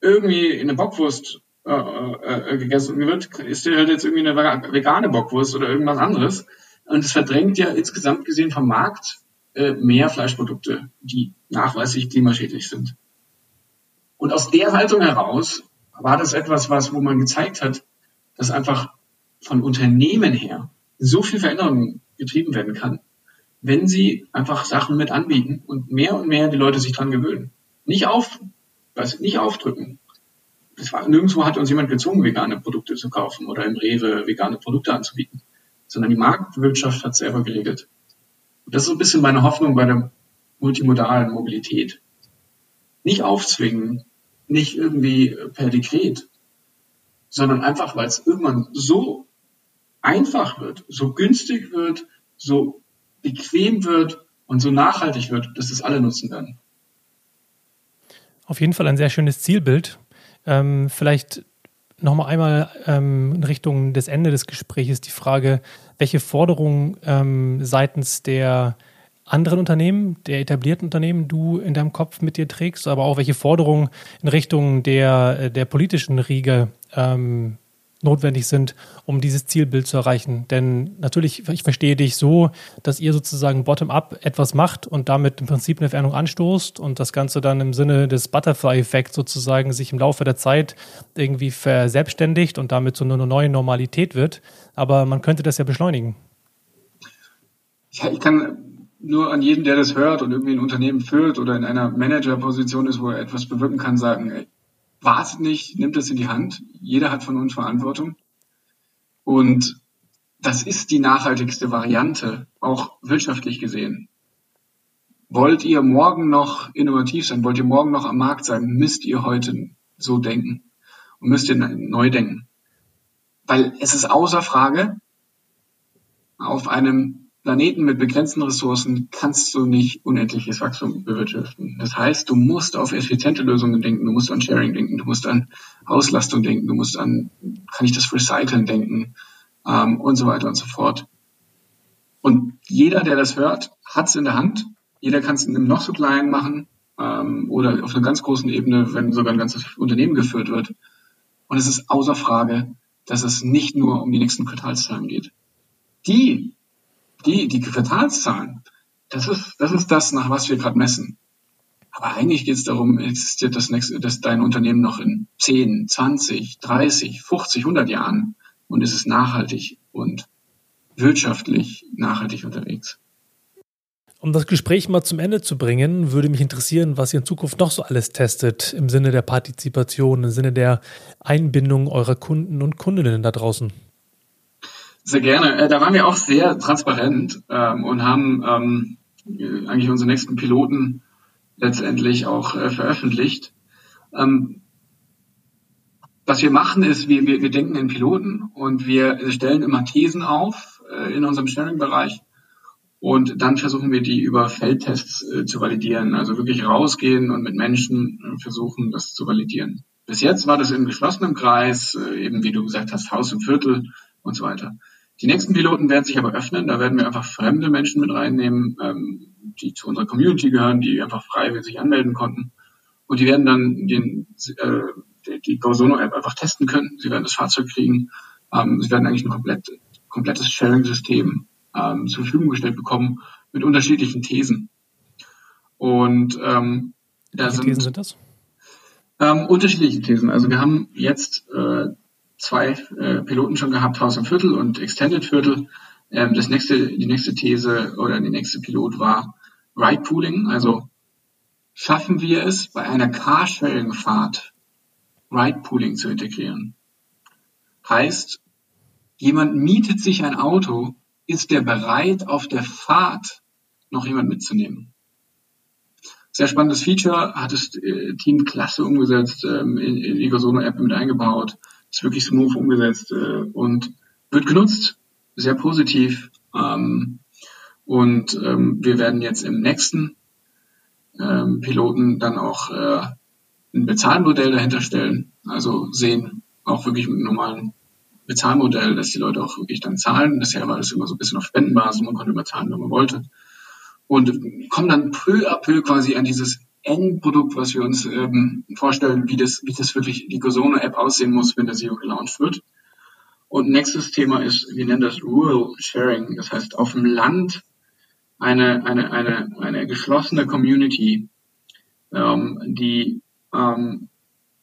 irgendwie eine Bockwurst äh, äh, gegessen wird, ist der halt jetzt irgendwie eine vegane Bockwurst oder irgendwas anderes. Und es verdrängt ja insgesamt gesehen vom Markt äh, mehr Fleischprodukte, die nachweislich klimaschädlich sind. Und aus der Haltung heraus war das etwas, was, wo man gezeigt hat, dass einfach von Unternehmen her so viel Veränderung getrieben werden kann, wenn sie einfach Sachen mit anbieten und mehr und mehr die Leute sich dran gewöhnen. Nicht auf, was, nicht aufdrücken, es war, nirgendwo hat uns jemand gezwungen, vegane Produkte zu kaufen oder im Rewe vegane Produkte anzubieten, sondern die Marktwirtschaft hat selber geregelt. Und das ist ein bisschen meine Hoffnung bei der multimodalen Mobilität. Nicht aufzwingen, nicht irgendwie per Dekret, sondern einfach, weil es irgendwann so einfach wird, so günstig wird, so bequem wird und so nachhaltig wird, dass es alle nutzen werden. Auf jeden Fall ein sehr schönes Zielbild. Ähm, vielleicht nochmal einmal ähm, in Richtung des Ende des Gesprächs die Frage, welche Forderungen ähm, seitens der anderen Unternehmen, der etablierten Unternehmen du in deinem Kopf mit dir trägst, aber auch welche Forderungen in Richtung der, der politischen Riege ähm, notwendig sind, um dieses Zielbild zu erreichen. Denn natürlich, ich verstehe dich so, dass ihr sozusagen bottom-up etwas macht und damit im Prinzip eine Veränderung anstoßt und das Ganze dann im Sinne des Butterfly-Effekts sozusagen sich im Laufe der Zeit irgendwie verselbstständigt und damit zu einer neuen Normalität wird. Aber man könnte das ja beschleunigen. Ja, ich kann nur an jeden, der das hört und irgendwie ein Unternehmen führt oder in einer Managerposition ist, wo er etwas bewirken kann, sagen, ey, wartet nicht, nimmt das in die Hand. Jeder hat von uns Verantwortung. Und das ist die nachhaltigste Variante, auch wirtschaftlich gesehen. Wollt ihr morgen noch innovativ sein? Wollt ihr morgen noch am Markt sein? Müsst ihr heute so denken und müsst ihr neu denken. Weil es ist außer Frage, auf einem Planeten mit begrenzten Ressourcen kannst du nicht unendliches Wachstum bewirtschaften. Das heißt, du musst auf effiziente Lösungen denken, du musst an Sharing denken, du musst an Auslastung denken, du musst an, kann ich das recyceln denken ähm, und so weiter und so fort. Und jeder, der das hört, hat es in der Hand. Jeder kann es in einem noch so kleinen machen ähm, oder auf einer ganz großen Ebene, wenn sogar ein ganzes Unternehmen geführt wird. Und es ist außer Frage, dass es nicht nur um die nächsten Quartalszahlen geht. Die die, die Quartalszahlen, das ist, das ist das, nach was wir gerade messen. Aber eigentlich geht es darum, existiert das nächste, das dein Unternehmen noch in 10, 20, 30, 50, 100 Jahren und ist es nachhaltig und wirtschaftlich nachhaltig unterwegs. Um das Gespräch mal zum Ende zu bringen, würde mich interessieren, was ihr in Zukunft noch so alles testet im Sinne der Partizipation, im Sinne der Einbindung eurer Kunden und Kundinnen da draußen. Sehr gerne. Äh, da waren wir auch sehr transparent ähm, und haben ähm, eigentlich unsere nächsten Piloten letztendlich auch äh, veröffentlicht. Ähm, was wir machen ist, wir, wir, wir denken in Piloten und wir stellen immer Thesen auf äh, in unserem Sharing-Bereich und dann versuchen wir die über Feldtests äh, zu validieren, also wirklich rausgehen und mit Menschen äh, versuchen, das zu validieren. Bis jetzt war das im geschlossenen Kreis, äh, eben wie du gesagt hast, Haus und Viertel und so weiter. Die nächsten Piloten werden sich aber öffnen. Da werden wir einfach fremde Menschen mit reinnehmen, ähm, die zu unserer Community gehören, die einfach frei sich anmelden konnten. Und die werden dann den, äh, die GoZono-App einfach testen können. Sie werden das Fahrzeug kriegen. Ähm, sie werden eigentlich ein komplett, komplettes Sharing-System ähm, zur Verfügung gestellt bekommen mit unterschiedlichen Thesen. Und ähm, da Welche sind, Thesen sind das? Ähm, unterschiedliche Thesen. Also wir haben jetzt äh, zwei äh, Piloten schon gehabt, Haus und Viertel und Extended Viertel. Ähm, das nächste, die nächste These oder die nächste Pilot war Ride Pooling. Also schaffen wir es, bei einer Carsharing-Fahrt Ride Pooling zu integrieren. Heißt, jemand mietet sich ein Auto, ist der bereit, auf der Fahrt noch jemand mitzunehmen? Sehr spannendes Feature, hat das äh, Team klasse umgesetzt, ähm, in, in die Gosono-App mit eingebaut ist wirklich smooth umgesetzt äh, und wird genutzt, sehr positiv. Ähm, und ähm, wir werden jetzt im nächsten ähm, Piloten dann auch äh, ein Bezahlmodell dahinter stellen. Also sehen auch wirklich mit einem normalen Bezahlmodell, dass die Leute auch wirklich dann zahlen. Bisher war das immer so ein bisschen auf Spendenbasis, man konnte immer zahlen, wenn man wollte. Und kommen dann peu à peu quasi an dieses Endprodukt, was wir uns ähm, vorstellen, wie das, wie das wirklich die Gosono-App aussehen muss, wenn der SEO gelauncht wird. Und nächstes Thema ist, wir nennen das Rural Sharing. Das heißt, auf dem Land eine, eine, eine, eine geschlossene Community, ähm, die ähm,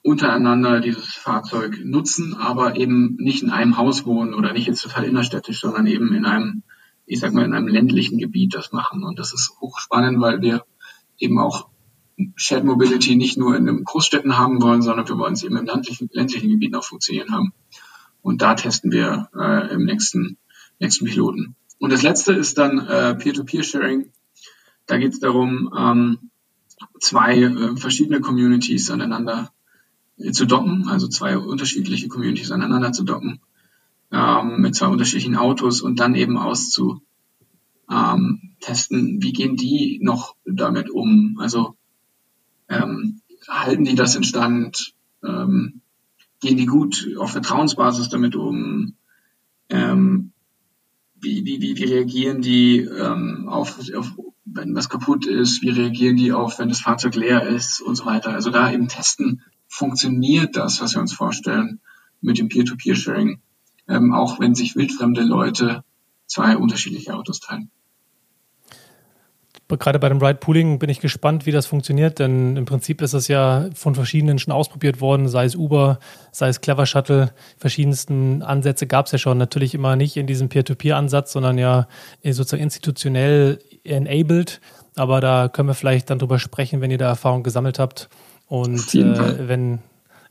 untereinander dieses Fahrzeug nutzen, aber eben nicht in einem Haus wohnen oder nicht jetzt total innerstädtisch, sondern eben in einem, ich sag mal, in einem ländlichen Gebiet das machen. Und das ist hochspannend, weil wir eben auch Shared Mobility nicht nur in den Großstädten haben wollen, sondern wir wollen es eben im ländlichen, ländlichen Gebiet auch funktionieren haben. Und da testen wir äh, im nächsten nächsten Piloten. Und das letzte ist dann äh, Peer-to-Peer-Sharing. Da geht es darum, ähm, zwei äh, verschiedene Communities aneinander zu docken, also zwei unterschiedliche Communities aneinander zu docken, ähm, mit zwei unterschiedlichen Autos und dann eben auszu ähm, wie gehen die noch damit um? Also ähm, halten die das in Stand? Ähm, gehen die gut auf Vertrauensbasis damit um? Ähm, wie, wie, wie, wie reagieren die ähm, auf, auf, wenn was kaputt ist? Wie reagieren die auf, wenn das Fahrzeug leer ist und so weiter? Also da eben testen, funktioniert das, was wir uns vorstellen mit dem Peer-to-Peer-Sharing, ähm, auch wenn sich wildfremde Leute zwei unterschiedliche Autos teilen gerade bei dem Ride Pooling bin ich gespannt, wie das funktioniert, denn im Prinzip ist es ja von verschiedenen schon ausprobiert worden, sei es Uber, sei es Clever Shuttle. Verschiedensten Ansätze gab es ja schon. Natürlich immer nicht in diesem Peer-to-Peer-Ansatz, sondern ja sozusagen institutionell enabled. Aber da können wir vielleicht dann drüber sprechen, wenn ihr da Erfahrung gesammelt habt. Und äh, wenn,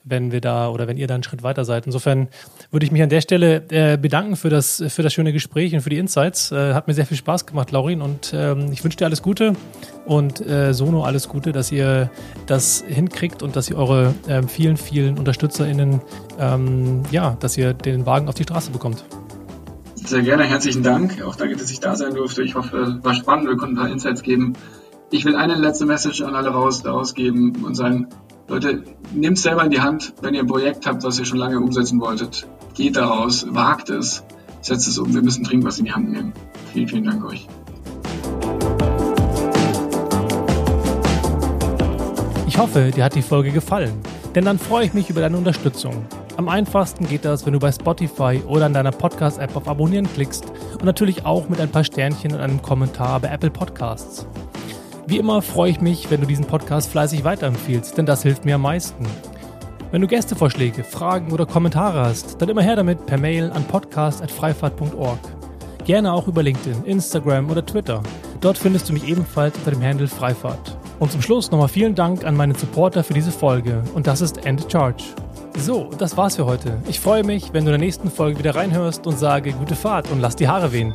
wenn wir da oder wenn ihr da einen Schritt weiter seid. Insofern würde ich mich an der Stelle äh, bedanken für das, für das schöne Gespräch und für die Insights. Äh, hat mir sehr viel Spaß gemacht, Laurin, und ähm, ich wünsche dir alles Gute und äh, Sono alles Gute, dass ihr das hinkriegt und dass ihr eure ähm, vielen, vielen UnterstützerInnen, ähm, ja, dass ihr den Wagen auf die Straße bekommt. Sehr gerne, herzlichen Dank. Auch danke, dass ich da sein durfte. Ich hoffe, es war spannend. Wir konnten ein paar Insights geben. Ich will eine letzte Message an alle raus, daraus geben und sagen, Leute, nehmt es selber in die Hand, wenn ihr ein Projekt habt, was ihr schon lange umsetzen wolltet. Geht daraus, wagt es, setzt es um. Wir müssen dringend was in die Hand nehmen. Vielen, vielen Dank euch. Ich hoffe, dir hat die Folge gefallen, denn dann freue ich mich über deine Unterstützung. Am einfachsten geht das, wenn du bei Spotify oder in deiner Podcast-App auf Abonnieren klickst und natürlich auch mit ein paar Sternchen und einem Kommentar bei Apple Podcasts. Wie immer freue ich mich, wenn du diesen Podcast fleißig weiterempfiehlst, denn das hilft mir am meisten. Wenn du Gästevorschläge, Fragen oder Kommentare hast, dann immer her damit per Mail an podcast.freifahrt.org. Gerne auch über LinkedIn, Instagram oder Twitter. Dort findest du mich ebenfalls unter dem Handle Freifahrt. Und zum Schluss nochmal vielen Dank an meine Supporter für diese Folge und das ist End Charge. So, das war's für heute. Ich freue mich, wenn du in der nächsten Folge wieder reinhörst und sage gute Fahrt und lass die Haare wehen.